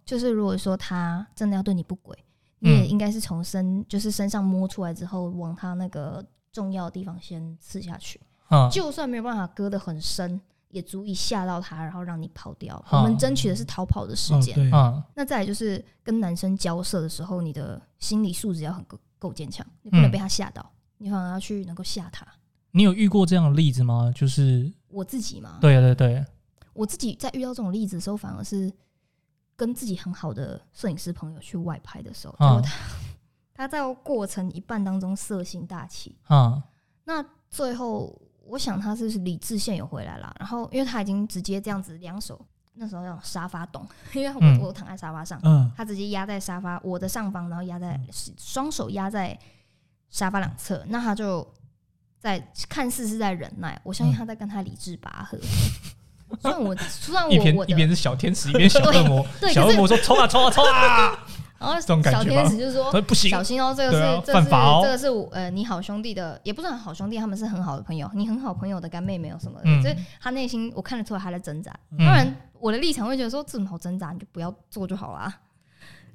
就是如果说他真的要对你不轨，你嗯也应该是从身就是身上摸出来之后，往他那个重要的地方先刺下去。嗯就算没有办法割得很深，也足以吓到他，然后让你跑掉。嗯我们争取的是逃跑的时间。嗯那再来就是跟男生交涉的时候，你的心理素质要很够够坚强，你不能嗯被他吓到，你反而要去能够吓他。你有遇过这样的例子吗？就是我自己吗，对对对，我自己在遇到这种例子的时候，反而是跟自己很好的摄影师朋友去外拍的时候，他他在过程一半当中色心大起，嗯那最后我想他是理智线有回来了，然后因为他已经直接这样子两手那时候那种沙发洞，[LAUGHS] 因为我、嗯。我躺在沙发上，嗯，他直接压在沙发我的上方，然后压在双手压在沙发两侧，那他就在看似是在忍耐，我相信他在跟他理智拔河。虽然我虽然一边我我一边是小天使，一边小恶魔，[LAUGHS] 对，小恶魔说冲啊冲啊 [LAUGHS] 冲啊，然后小天使就是说说不行小，心哦，这个是这个是犯法哦。这个是呃你好兄弟的，也不是很好兄弟，他们是很好的朋友，你很好朋友的干妹妹有什么的，嗯。所以他内心我看得出来他在挣扎。嗯。当然，我的立场会觉得说这种好挣扎，你就不要做就好啦。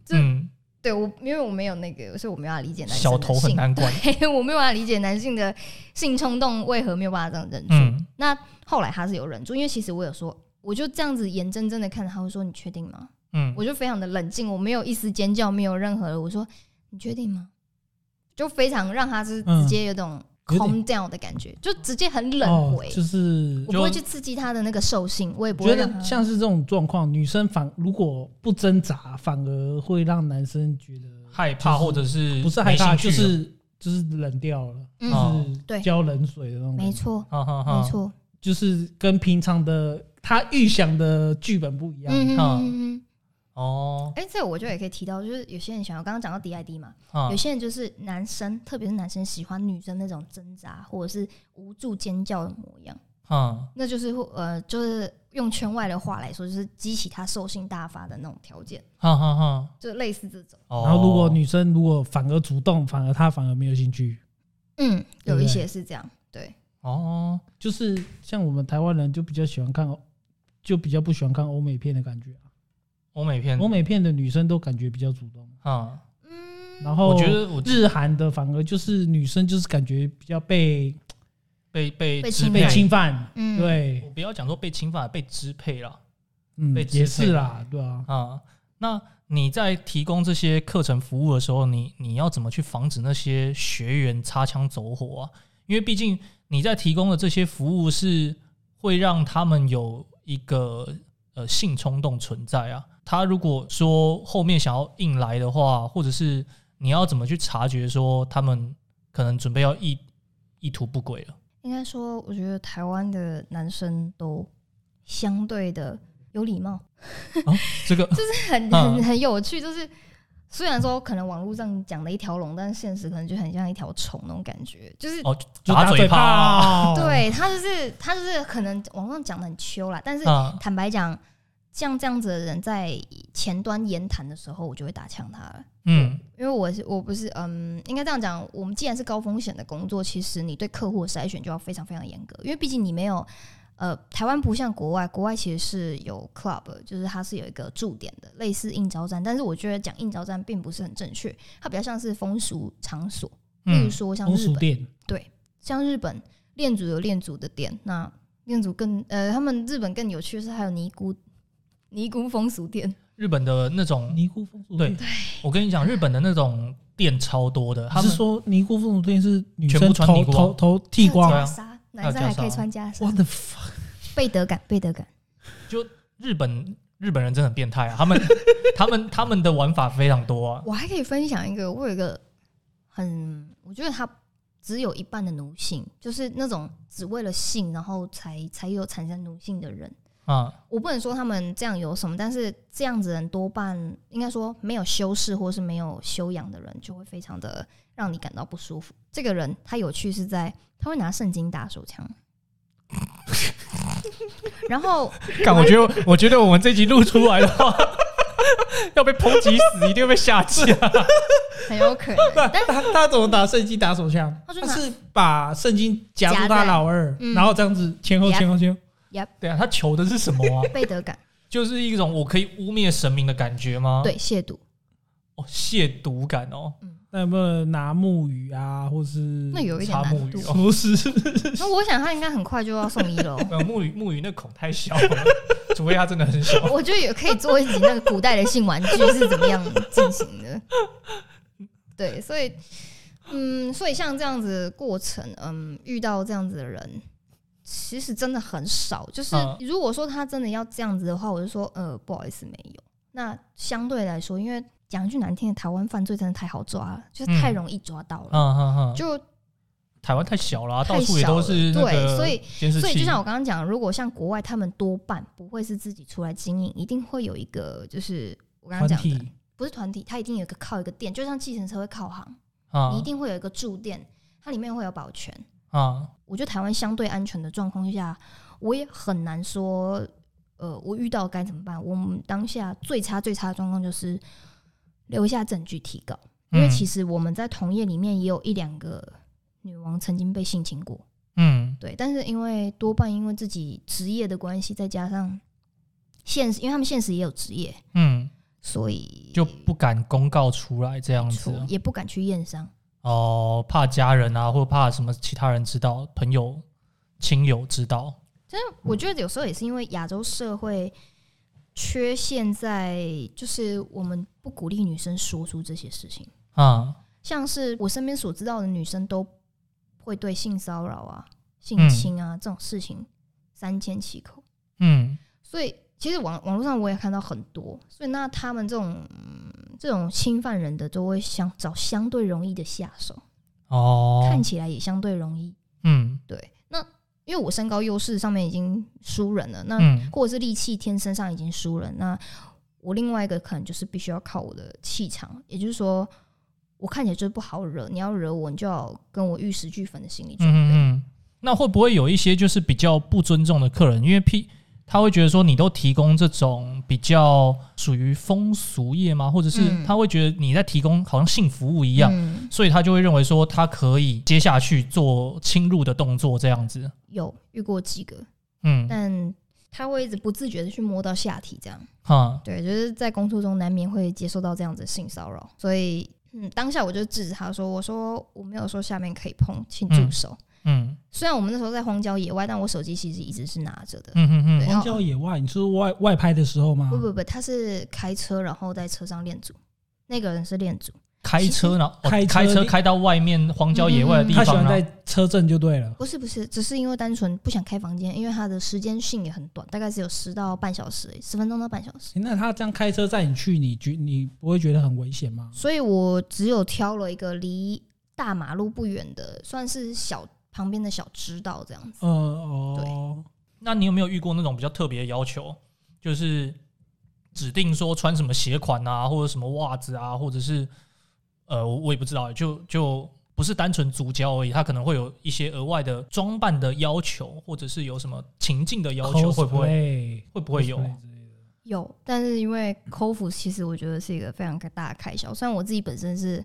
这嗯，对我，因为我没有那个，所以我没有办法理解男性的小头很性难管，对，我没有办法理解男性的性冲动为何没有办法这样忍住。嗯那后来他是有忍住，因为其实我有说，我就这样子眼睁睁的看着他，会说：“你确定吗？”嗯，我就非常的冷静，我没有一丝尖叫，没有任何的，我说：“你确定吗？”就非常让他是嗯直接有种 calm down 的感觉，就直接很冷哦回。，就是我不会去刺激他的那个兽性，我也不会觉得像是这种状况，女生反如果不挣扎，反而会让男生觉得害怕就是或者是不是害怕，就是就是冷掉了，就是对浇冷水的那种。没，错，哈哈哈没，错，就是跟平常的他预想的剧本不一样。嗯嗯嗯嗯嗯。哦，哎，这个我就也可以提到，就是有些人想要刚刚讲到 DID 嘛，啊有些人就是男生，特别是男生喜欢女生那种挣扎或者是无助尖叫的模样，啊那就是呃，就是用圈外的话来说，就是激起他兽性大发的那种条件，哈哈哈，就类似这种。哦。然后如果女生如果反而主动，反而他反而没有兴趣，嗯，有一些是这样，对，哦，就是像我们台湾人就比较喜欢看，就比较不喜欢看欧美片的感觉啊。欧美片。欧美片的女生都感觉比较主动，啊，嗯，然后我觉得我日韩的反而就是女生就是感觉比较被被被被被侵犯。配，侵犯，嗯，对，我不要讲说被侵犯，被支配了嗯被，支也配是啦，对啊，啊。那你在提供这些课程服务的时候，你你要怎么去防止那些学员擦枪走火啊？因为毕竟你在提供的这些服务是会让他们有一个呃性冲动存在啊。他如果说后面想要硬来的话，或者是你要怎么去察觉说他们可能准备要意意图不轨了？应该说，我觉得台湾的男生都相对的有礼貌，这个 [LAUGHS] 就是很嗯很很有趣，就是。虽然说可能网络上讲的一条龙，但是现实可能就很像一条虫那种感觉，就是哦，就打嘴炮炮，对他就是他就是可能网上讲的很秋啦，但是啊，坦白讲，像这样子的人在前端言谈的时候，我就会打枪他了。嗯因为我是我不是嗯，应该这样讲，我们既然是高风险的工作，其实你对客户的筛选就要非常非常严格，因为毕竟你没有呃，台湾不像国外，国外其实是有 club，就是它是有一个驻点的，类似应招站，但是我觉得讲应招站并不是很正确，它比较像是风俗场所，例如嗯说像日本，俗店，像日本恋祖有恋祖的店，那恋祖更呃，他们日本更有趣的是还有尼姑尼姑风俗店，日本的那种，尼姑风俗店？对店。我跟你讲，日本的那种店超多的，他们说尼姑风俗店是女全生穿尼姑啊。头头剃光？男生还可以穿袈裟我，的 fuck，背德感，背德感。就日本日本人真的很变态啊，他们 [LAUGHS] 他们他们的玩法非常多啊，我还可以分享一个，我有一个很，我觉得他只有一半的奴性，就是那种只为了性，然后才才有产生奴性的人。啊，我不能说他们这样有什么，但是这样子人多半应该说没有修饰或是没有修养的人，就会非常的让你感到不舒服。这个人他有趣是在他会拿圣经打手枪，然 [LAUGHS] 后干，我觉得我觉得我们这集录出来的话，[LAUGHS] 要被抨击死，一定会被下架。很有可能，但他他怎么打圣经打手枪？他就是把圣经夹住他老二，嗯然后这样子前后前后前后，对啊，他求的是什么啊？[LAUGHS] 背德感，就是一种我可以污蔑神明的感觉吗？，对亵渎。哦，亵渎感哦，那有没有拿木鱼啊，或是那有一点难度。哦不是？[LAUGHS] 那我想他应该很快就要送医了哦。呃，木鱼木鱼那孔太小了，[LAUGHS] 除非他真的很小。我觉得也可以做一集那个古代的性玩具是怎么样进行的。对，所以，嗯，所以像这样子的过程，嗯，遇到这样子的人，其实真的很少。就是嗯如果说他真的要这样子的话，我就说，呃，不好意思，没有。那相对来说，因为讲一句难听的，台湾犯罪真的太好抓了，就是太容易抓到了。嗯嗯嗯，就台湾太小了到处也都是对所以。所以就像我刚刚讲，如果像国外，他们多半不会是自己出来经营，一定会有一个，就是我刚刚团讲的，不是团体，它一定有一个靠一个店，就像计程车会靠行，啊你一定会有一个驻店，它里面会有保全。啊我觉得台湾相对安全的状况下，我也很难说，呃，我遇到该怎么办？我们当下最差最差的状况就是留下证据提告，因为嗯其实我们在同业里面也有一两个女王曾经被性侵过。嗯对，但是因为多半因为自己职业的关系，再加上现实，因为他们现实也有职业，嗯，所以就不敢公告出来这样子也不敢去验伤。哦，怕家人啊，或怕什么其他人知道，朋友亲友知道。但是我觉得有时候也是因为亚洲社会缺陷在，就是我们不鼓励女生说出这些事情，啊像是我身边所知道的女生都会对性骚扰啊、性嗯侵啊、这种事情三缄其口。嗯所以其实网网络上我也看到很多，所以那他们这种、嗯这种侵犯人的都会想找相对容易的下手，哦，看起来也相对容易。嗯对，那因为我身高优势上面已经输人了，那、嗯或者是力气天生上已经输人，那我另外一个可能就是必须要靠我的气场，也就是说。我看起来就是不好惹，你要惹我，你就要跟我玉石俱焚的心理准备。嗯嗯，那会不会有一些就是比较不尊重的客人？因为 P 他会觉得说你都提供这种比较属于风俗业吗？或者是嗯他会觉得你在提供好像性服务一样，嗯所以他就会认为说他可以接下去做侵入的动作这样子。有遇过几个，嗯，但他会一直不自觉的去摸到下体，这样。哈，对，就是在工作中难免会接受到这样子的性骚扰，所以嗯，当下我就制止他说：“我说我没有说下面可以碰，请住手。嗯虽然我们那时候在荒郊野外，但我手机其实一直是拿着的。嗯嗯嗯，对荒郊野外，你是说外外拍的时候吗？不不不，他是开车，然后在车上练组，那个人是练组，开车然后哦开开车开到外面荒郊野外的地方，他喜欢在车震就对了。不是不是，只是因为单纯不想开房间，因为他的时间性也很短，大概只有十到半小时而已，十分钟到半小时。诶那他这样开车载你去，你觉你不会觉得很危险吗？所以我只有挑了一个离大马路不远的，算是小旁边的小支道这样子。呃哦，那你有没有遇过那种比较特别的要求，就是指定说穿什么鞋款啊，或者什么袜子啊，或者是呃，我我也不知道，就就不是单纯足胶而已，它可能会有一些额外的装扮的要求，或者是有什么情境的要求，会不会会会不会有？有，但是因为 cos 其实我觉得是一个非常大的开销。虽然我自己本身是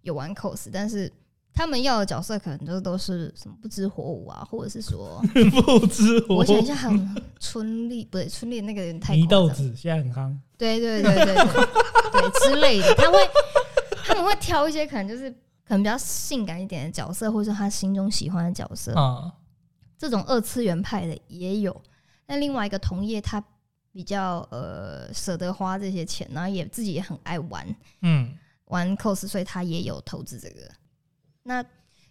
有玩 cos，但是他们要的角色可能就都是什么不知火舞啊，或者是说，[LAUGHS] 不知火舞。我想一下，很春丽不对，春丽那个人太豆子现在很夯，对对对对对对之类的，他会他们会挑一些可能就是可能比较性感一点的角色，或者是他心中喜欢的角色。啊，这种二次元派的也有，那另外一个同业他比较呃舍得花这些钱，然后也自己也很爱玩嗯。玩 cos，所以他也有投资这个。那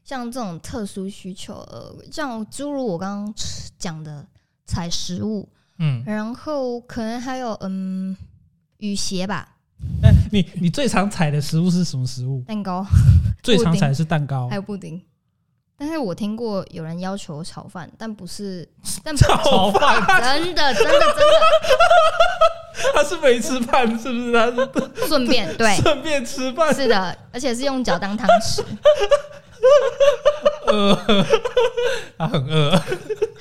像这种特殊需求，呃，像诸如我刚刚讲的采食物，嗯，然后可能还有嗯雨鞋吧，那，你你最常采的食物是什么食物？蛋糕最常采的是蛋糕还，有布丁。但是我听过有人要求炒饭，但不是，[LAUGHS] 但不炒饭真的真的真的 [LAUGHS] 他是没吃饭是不是？他是顺便 [LAUGHS] 对，顺便吃饭，是的，而且是用脚当汤匙。他很饿，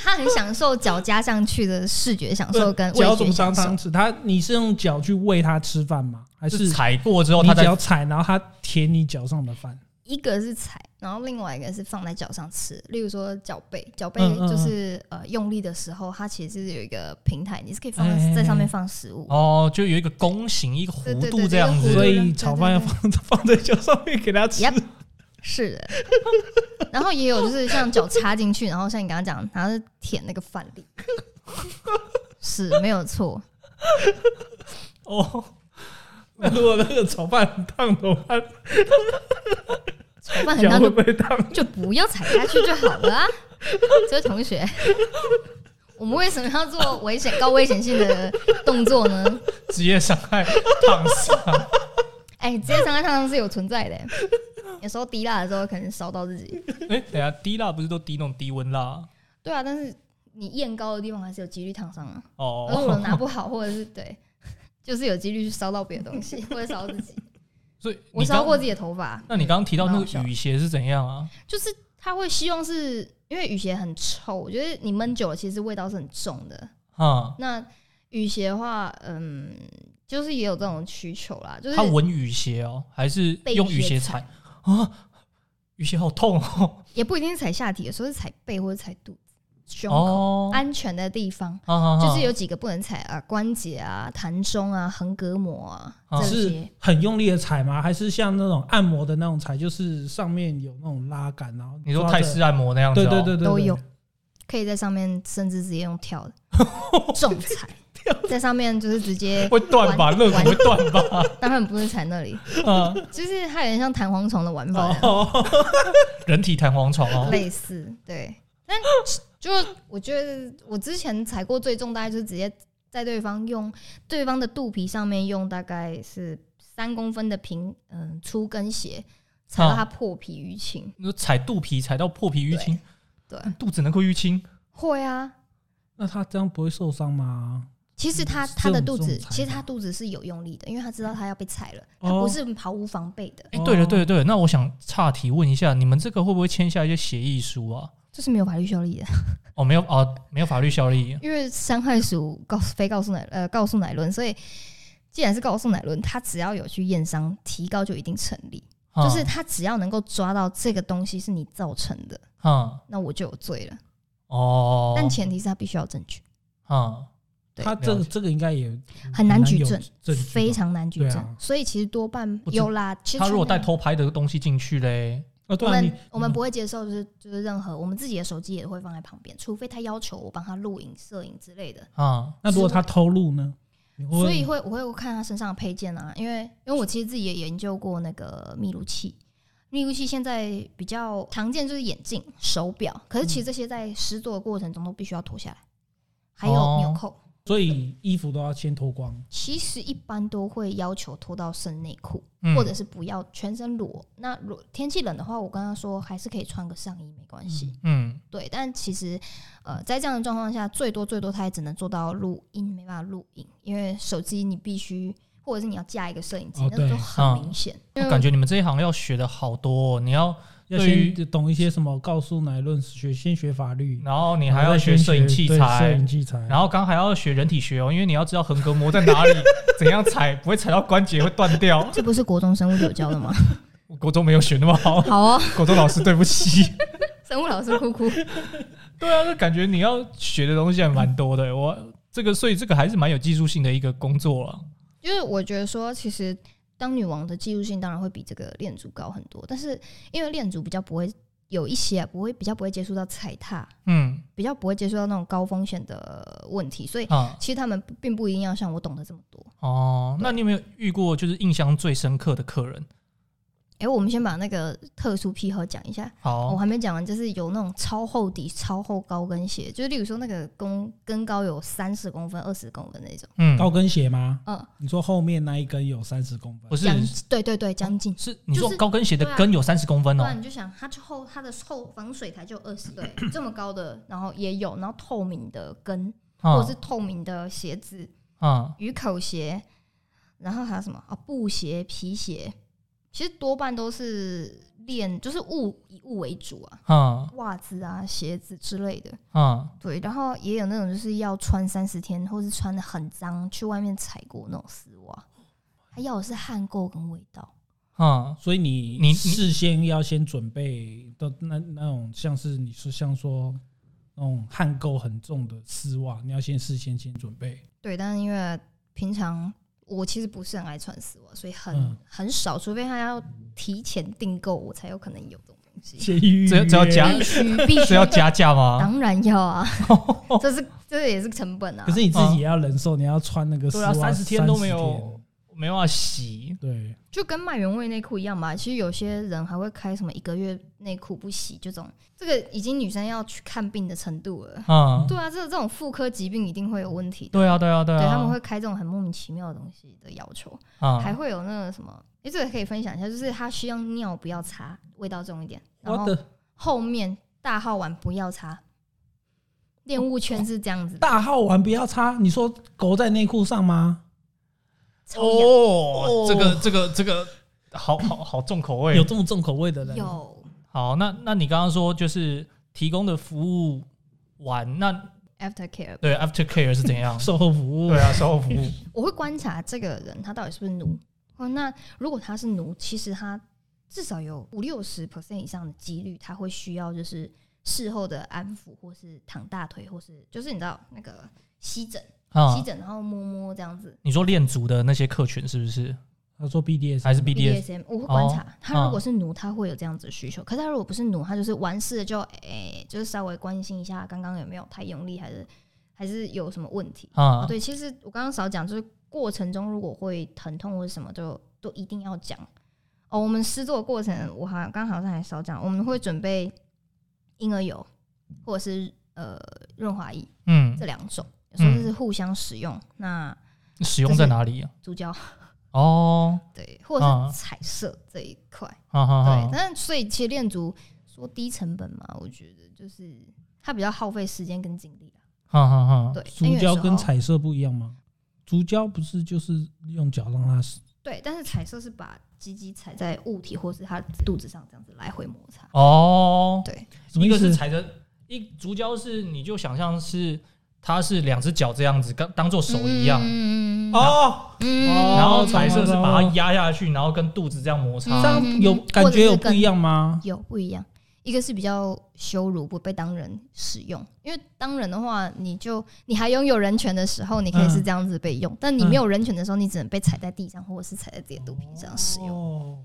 他很享受脚加上去的视觉享受跟味脚怎么觉享受当汤。匙？他你是用脚去喂他吃饭吗？还是是踩过之后你他再脚踩，然后他舔你脚上的饭？一个是踩，然后另外一个是放在脚上吃，例如说脚背，脚背嗯嗯嗯就是、呃用力的时候，它其实是有一个平台，你是可以放在在上面放食物。哦，就有一个弓形，一个弧度对这样子。所以炒饭要放放在脚上面给它吃。Yep 是的，然后也有就是像脚插进去，然后像你刚刚讲，然后是舔那个饭粒，是没有错。哦，那如果那个炒饭很烫怎么办？炒饭很烫就不要踩下去就好了啊，[LAUGHS] 这位同学。我们为什么要做危险、高危险性的动作呢？职业伤害烫伤。[LAUGHS] 哎、职业伤害烫伤是有存在的、有时候滴蜡的时候可能烧到自己。哎、等下低蜡不是都滴那种低温蜡？对啊，但是你焰高的地方还是有几率烫伤啊。而哦，我拿不好，或者是对，就是有几率去烧到别的东西，或者烧到自己。所以我烧过自己的头发，那你刚刚提到那个雨鞋是怎样啊？就是他会希望是因为雨鞋很臭，我觉得你闷久了，其实味道是很重的。啊、那雨鞋的话，嗯，就是也有这种需求啦，就是他闻雨鞋哦，还是用雨鞋踩啊？雨鞋好痛哦！也不一定是踩下体，有时候是踩背或者踩肚子、胸口、哦，安全的地方。啊啊啊就是有几个不能踩啊，关节啊、弹中啊、横膈膜啊啊这是些。很用力的踩吗？还是像那种按摩的那种踩，就是上面有那种拉杆，然后你说泰式按摩那样子、哦，对对对对，对都有，可以在上面甚至直接用跳的重踩，[LAUGHS] 在上面就是直接，[LAUGHS] 会断吧？玩肋骨会断吧？当然不是踩那里，啊，就是它有点像弹簧床的玩法，哦，[LAUGHS] 人体弹簧床哦，类似对。但就我觉得我之前踩过最重，大概就是直接在对方用对方的肚皮上面用大概是三公分的平嗯、粗跟鞋踩到啊他破皮淤青。你说踩肚皮踩到破皮淤青，对，肚子能够淤青？会啊。那他这样不会受伤吗？其实他他的肚子，其实他肚子是有用力的，因为他知道他要被踩了，他哦不是毫无防备的，哎、对了哦对了对了，那我想岔题问一下，你们这个会不会签下一些协议书啊？这是没有法律效力的。[LAUGHS] 哦，没有哦，没有法律效力。因为伤害属告非告诉乃呃告诉乃论，所以既然是告诉乃论，他只要有去验伤，提高就一定成立。啊就是他只要能够抓到这个东西是你造成的，啊那我就有罪了。哦，但前提是他必须要有证据，啊对他这个这个应该也很难举有证，非常难举证。啊所以其实多半有啦。其实他如果带全偷拍的东西进去嘞，啊，我对啊，你们我们不会接受，就是就是任何我们自己的手机也会放在旁边，除非他要求我帮他录影、摄影之类的。啊那如果他偷录呢？所以会我会看他身上的配件啊，因为因为我其实自己也研究过那个密录器，密录器现在比较常见就是眼镜、手表，可是其实这些在施作的过程中都必须要脱下来，还有哦纽扣。所以衣服都要先脱光。其实一般都会要求脱到剩内裤，嗯或者是不要全身裸。那裸天气冷的话，我跟他说还是可以穿个上衣没关系。嗯对，但其实呃，在这样的状况下，最多最多他也只能做到录音，没办法录影，因为手机你必须或者是你要架一个摄影机，哦那都很明显。我感觉你们这一行要学的好多、哦，你要，要对于先懂一些什么告诉乃论，学先学法律，然后你你还要学摄影器材摄材影，器材，然后刚还要学人体学哦，因为你要知道横膈膜在哪里，[LAUGHS] 怎样踩不会踩到关节会断掉。[LAUGHS] 这不是国中生物有教的吗？我 [LAUGHS] 国中没有学那么好，好哦，国中老师对不起。生物老师哭哭。对啊，就感觉你要学的东西还蛮多的。我这个，所以这个还是蛮有技术性的一个工作了。因为我觉得说，其实当女王的技术性当然会比这个恋足高很多，但是因为恋足比较不会有一些、啊、不会比较不会接触到踩踏，嗯比较不会接触到那种高风险的问题，所以啊其实他们并不一定要像我懂得这么多。哦，那你有没有遇过就是印象最深刻的客人？哎、我们先把那个特殊癖好讲一下。我，还没讲完，就是有那种超厚底、超厚高跟鞋，就是例如说那个跟跟高有三十公分、二十公分那种。嗯，高跟鞋吗？嗯，你说后面那一根有三十公分不，是将对对对，将近。是你说高跟鞋的跟有三十公分不然哦，你就想，它就后它的后防水台就二十对，[COUGHS] 这么高的，然后也有，然后透明的跟或啊者是透明的鞋子、啊鱼口鞋，然后还有什么啊？布鞋、皮鞋，其实多半都是练，就是物以物为主啊，嗯袜子啊、鞋子之类的。嗯对，然后也有那种就是要穿三十天，或是穿的很脏，去外面踩过那种丝袜，他要的是汗垢跟味道。嗯，所以你你你事先要先准备的那那种像是你说像说那种汗垢很重的丝袜，你要先事先先准备。对，但是因为平常我其实不是很爱穿丝袜，所以很、嗯很少，除非他要提前订购，我才有可能有这种东西。这这要加必须必须要加价吗？当然要啊，[LAUGHS] 这是这也是成本啊。可是你自己也要忍受，你要穿那个丝袜三十天都没有没办法洗。对，就跟卖原味内裤一样嘛，其实有些人还会开什么一个月内裤不洗这种，这个已经女生要去看病的程度了。嗯，对啊，这这种妇科疾病一定会有问题的。对啊，对啊，对啊，对他们会开这种很莫名其妙的东西的要求，还啊，会有那个什么，诶，这个可以分享一下，就是他需要尿不要擦，味道重一点，然后后面大号碗不要擦，恋物圈是这样子的，大号碗不要擦，你说狗在内裤上吗？超痒哦，这个这个这个好好好重口味有。这么重口味的人？有好，那那你刚刚说就是提供的服务完，那 after care，对 after care 是怎样？[LAUGHS] 售后服务对啊，售后服务。[LAUGHS] 我会观察这个人他到底是不是奴。哦，那如果他是奴，其实他至少有五六十 percent 以上的几率，他会需要就是事后的安抚，或是躺大腿，或是就是你知道那个吸枕、啊吸，枕，然后摸摸这样子。你说练足的那些客群是不是？他说 BDS 还是 BDS？BDSM，我会观察、哦他如果是奴，他会有这样子的需求；可是他如果不是奴，他就是完事了就诶、就是稍微关心一下刚刚有没有太用力，还是还是有什么问题。啊哦，，对，其实我刚刚少讲，就是过程中如果会疼痛或者什么，就都一定要讲。哦，我们施作的过程，我好像刚好像还少讲，我们会准备婴儿油或者是呃润滑液嗯这，两种，有时候是互相使用。那使用在哪里啊？足胶 [LAUGHS] 哦，对，或者啊是彩色这一块，哈哈对，哈，但所以其实练足说低成本嘛，我觉得就是它比较耗费时间跟精力啦。哈哈哈，对，足胶跟彩色不一样吗？足胶不是就是用脚让它死对，但是彩色是把鸡鸡踩在物体或是它肚子上这样子来回摩擦。哦，对，一？个是踩着一足胶是你就想象是它是两只脚这样子，当当做手一样，嗯哦，然后彩色是把它压下去，然后跟肚子这样摩擦这擦。样有嗯感觉有不一样吗？有不一样。一个是比较羞辱，不被当人使用，因为当人的话，你就你还拥有人权的时候，你可以是这样子被用；但你没有人权的时候，你只能被踩在地上，或者是踩在自己的肚皮上使用。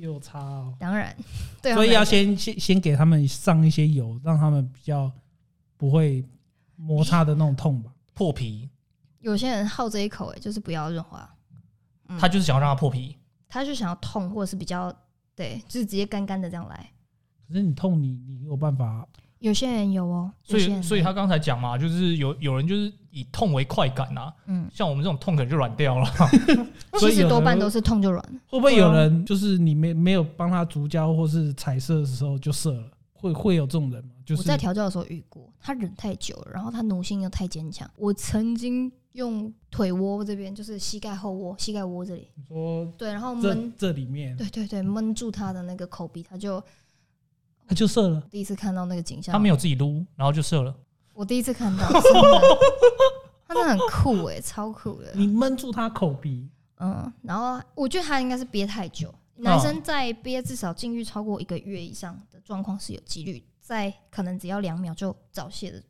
有差哦。当然，[LAUGHS] 对，所以要先先先给他们上一些油，让他们比较不会摩擦的那种痛吧。破皮，有些人好这一口、哎，就是不要润滑，嗯他就是想要让它破皮。他就想要痛，或者是比较对，就是直接干干的这样来。可是你痛你，你有办法？有些人有哦，所有些人以，所以他刚才讲嘛，就是有有人就是以痛为快感呐、嗯，像我们这种痛可能就软掉了。[LAUGHS] 其实多半都是痛就软了。会不会有人就是你没没有帮他足胶或是彩色的时候就射了？会会有这种人吗？就是我在调教的时候遇过，他忍太久了，然后他奴性又太坚强。我曾经用腿窝这边，就是膝盖后窝、膝盖窝这里，你说对，然后这闷，这里面对对对，闷住他的那个口鼻，他就他就射了，第一次看到那个景象。他没有自己撸，然后就射了。我第一次看到，真的，[LAUGHS] 他真的很酷诶、超酷的。你闷住他口鼻，嗯，然后我觉得他应该是憋太久。男生在憋至少禁欲超过一个月以上的状况是有几率在可能只要两秒就早泄的。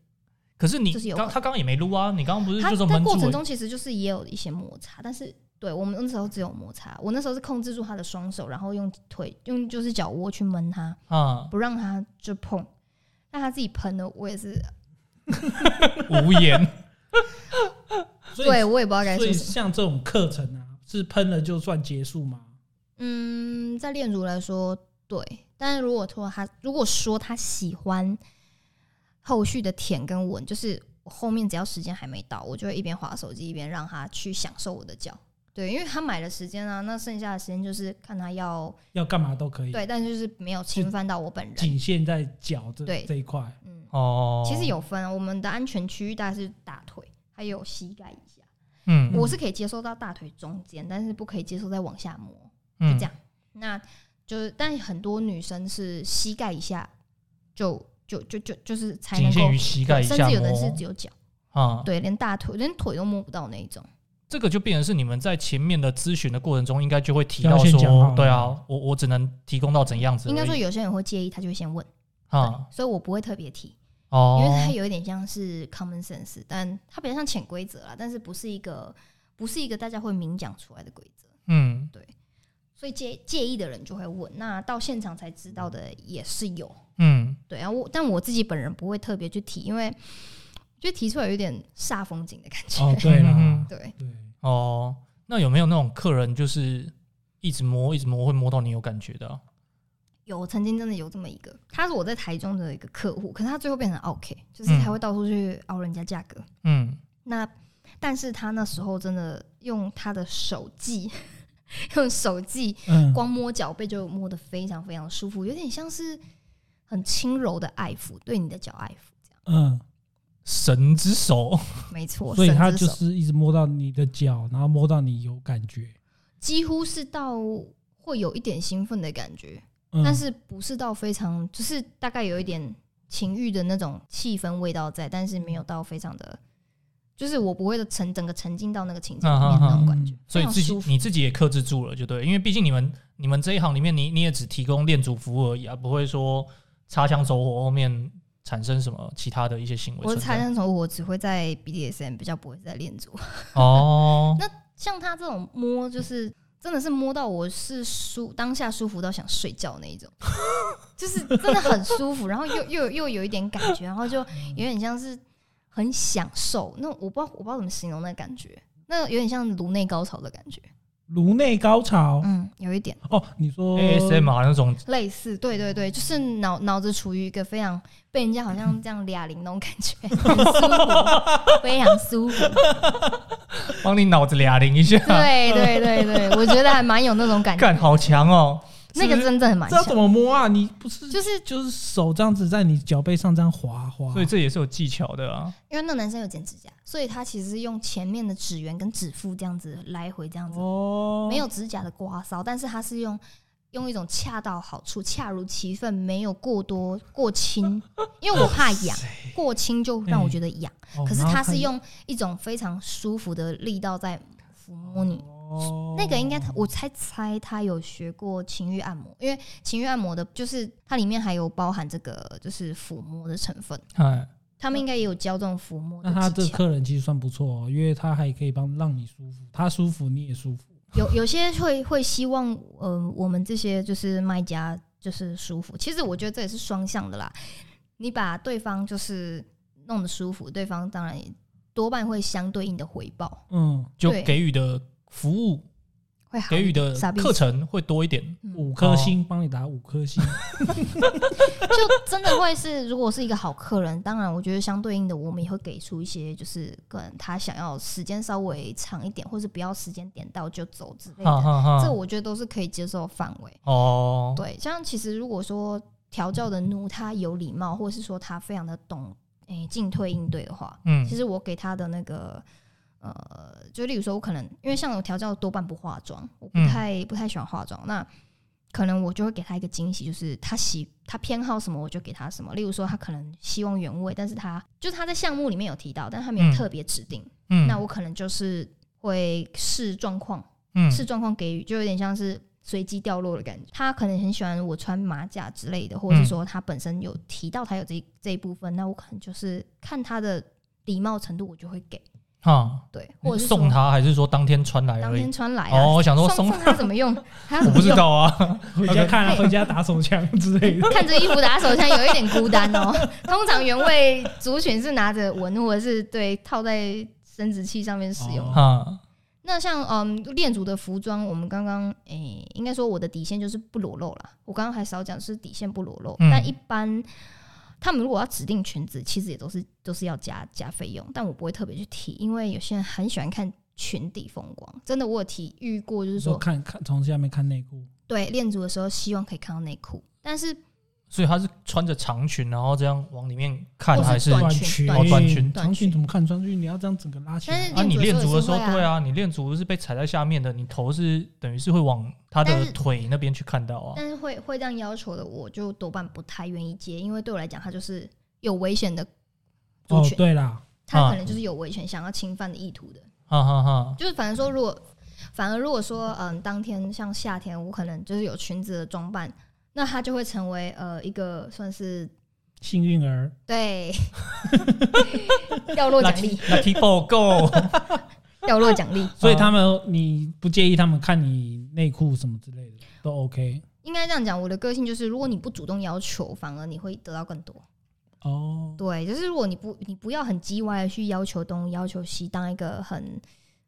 可是你刚他刚刚也没撸啊，你刚刚不是他就是闷过程中其实就是也有一些摩擦，但是对我们那时候只有摩擦。我那时候是控制住他的双手，然后用腿用就是脚窝去闷他，啊，不让他就碰。那他自己喷了，我也是 [LAUGHS] [LAUGHS] 无言。所 [LAUGHS] 以对我也不知道该所以说什么。像这种课程啊，是喷了就算结束吗？嗯，在练乳来说，对。但是如果说他如果说他喜欢后续的舔跟吻，就是我后面只要时间还没到，我就会一边划手机一边让他去享受我的脚。对，因为他买了时间啊，那剩下的时间就是看他要要干嘛都可以，对，但就是没有侵犯到我本人。仅限在脚这对这一块。嗯，哦，其实有分，我们的安全区域大概是大腿还有膝盖以下，嗯，我是可以接受到大腿中间，但是不可以接受再往下摸。嗯就这样。那就是，但很多女生是膝盖以下就就就就就是才能够仅限于，膝盖以下甚至有的人是只有脚，啊，对，连大腿连腿都摸不到那一种。这个就变成是你们在前面的咨询的过程中，应该就会提到说，对啊，我我只能提供到怎样子。应该说有些人会介意，他就会先问，啊，所以我不会特别提，哦，因为它有一点像是 common sense，但它比较像潜规则啦，但是不是一个不是一个大家会明讲出来的规则。嗯所以介介意的人就会问，那到现场才知道的也是有，嗯，对啊，我但我自己本人不会特别去提，因为就提出来有点煞风景的感觉。哦，对啦，嗯 [LAUGHS] 对，对，哦，那有没有那种客人就是一直摸一直摸，会摸到你有感觉的？啊、有曾经真的有这么一个，他是我在台中的一个客户，可是他最后变成 OK，就是嗯。他会到处去熬人家价格。嗯，那但是他那时候真的用他的手技，[LAUGHS] 用手记嗯，光摸脚背就摸得非常非常舒服，有点像是很轻柔的爱抚，对你的脚爱抚这样。嗯，神之手，没错，[LAUGHS] 所以他就是一直摸到你的脚，然后摸到你有感觉，几乎是到会有一点兴奋的感觉，嗯。但是不是到非常，就是大概有一点情欲的那种气氛味道在，但是没有到非常的，就是我不会沉整个沉浸到那个情境里面那种感觉，嗯所以自己你自己也克制住了，就对，因为毕竟你们你们这一行里面你，你也只提供恋足服务而已啊，不会说擦枪走火后面产生什么其他的一些行为我擦枪走火我只会在 BDSM 比较不会在恋足，哦，那像他这种摸就是。真的是摸到我是舒当下舒服到想睡觉那一种，[LAUGHS] 就是真的很舒服，然后又又又有一点感觉，然后就有点像是很享受。那我不知道我不知道怎么形容那感觉，那有点像颅内高潮的感觉。颅内高潮。嗯，有一点哦，你说 ASMR 那种，类似，对对对，就是脑脑子处于一个非常被人家好像 [LAUGHS] 这样俩铃那种感觉，很舒服，非常舒服。帮你脑子俩铃一下，对对对对，我觉得还蛮有那种感觉，干好强哦！那个真的很蛮这要怎强。么摸啊？你不是就是就是手这样子在你脚背上这样滑滑，所以这也是有技巧的啊。因为那男生有剪指甲，所以他其实是用前面的指缘跟指腹这样子来回这样子，哦，没有指甲的刮搔，但是他是用用一种恰到好处、恰如其分，没有过多过轻，[LAUGHS] 因为我怕痒，过轻就让我觉得痒。哦，可是他是用一种非常舒服的力道在抚摸你。哦，那个应该他我猜猜他有学过情欲按摩，因为情欲按摩的就是它里面还有包含这个就是抚摸的成分，哎，他们应该也有教这种抚摸的那他这个技巧。客人其实算不错哦，因为他还可以帮让你舒服，他舒服你也舒服。有有些会会希望，呃，我们这些就是卖家就是舒服。其实我觉得这也是双向的啦。你把对方就是弄得舒服，对方当然也多半会相对应的回报，嗯，就对给予的服务、会好给予的课程会多一点。嗯。五颗星帮你打五颗星，[LAUGHS] 就真的会是，如果是一个好客人，当然我觉得相对应的，我们也会给出一些，就是个人他想要时间稍微长一点，或是不要时间点到就走之类的，这我觉得都是可以接受范围。哦，对，像其实如果说调教的奴他有礼貌，或者是说他非常的懂诶进退应对的话，嗯。其实我给他的那个呃，就例如说我可能因为像我调教多半不化妆，我不嗯太、不太喜欢化妆，那可能我就会给他一个惊喜，就是他喜他偏好什么我就给他什么。例如说他可能希望原味，但是他就是他在项目里面有提到，但他没有嗯特别指定，嗯，那我可能就是会视状况。嗯视状况给予，就有点像是随机掉落的感觉。他可能很喜欢我穿马甲之类的，或者是说他本身有提到他有这这一部分，那我可能就是看他的礼貌程度，我就会给哈，对，或者是送他还是说当天穿来当？天穿来啊。哦，我想说送送送他怎么用？[LAUGHS] 我不知。道啊。[LAUGHS] 回家看啊，回家打手枪之类的。[LAUGHS] 看着衣服打手枪有一点孤单哦。通常原味族群是拿着纹，或者是对套在生殖器上面使用。哦哈，那像嗯恋族的服装，我们刚刚诶、应该说我的底线就是不裸露啦。我刚刚还少讲是底线不裸露，嗯但一般他们如果要指定裙子，其实也都是都是要加加费用，但我不会特别去提，因为有些人很喜欢看裙底风光。真的，我有提遇过，就是说说看看从下面看内裤，对练足的时候，希望可以看到内裤，但是所以他是穿着长裙，然后这样往里面看，还是短短裙短裙长裙怎么看穿去？你要这样整个拉起来但是。啊？你练足的时候，对啊，你练足是被踩在下面的，你头是等于是会往他的腿那边去看到啊。但是会会这样要求的，我就多半不太愿意接，因为对我来讲，它就是有危险的族哦，群，对啦，他可能就是有危险想要侵犯的意图的。哈哈哈，就是反正说，如果反而如果说，嗯，当天像夏天，我可能就是有裙子的装扮，那他就会成为呃一个算是幸运儿，对掉落奖励，Lucky 报告，[LAUGHS] 掉落奖励，[LAUGHS] [LAUGHS] 所以他们你不介意他们看你内裤什么之类的都 OK 应该这样讲。我的个性就是，如果你不主动要求，反而你会得到更多。哦。对，就是如果你不你不要很叽歪的去要求东要求西，当一个很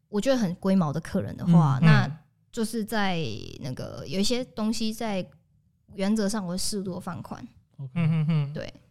我觉得很龟毛的客人的话，嗯那就是在那个有一些东西在原则上我会适度放宽。嗯嗯嗯，对，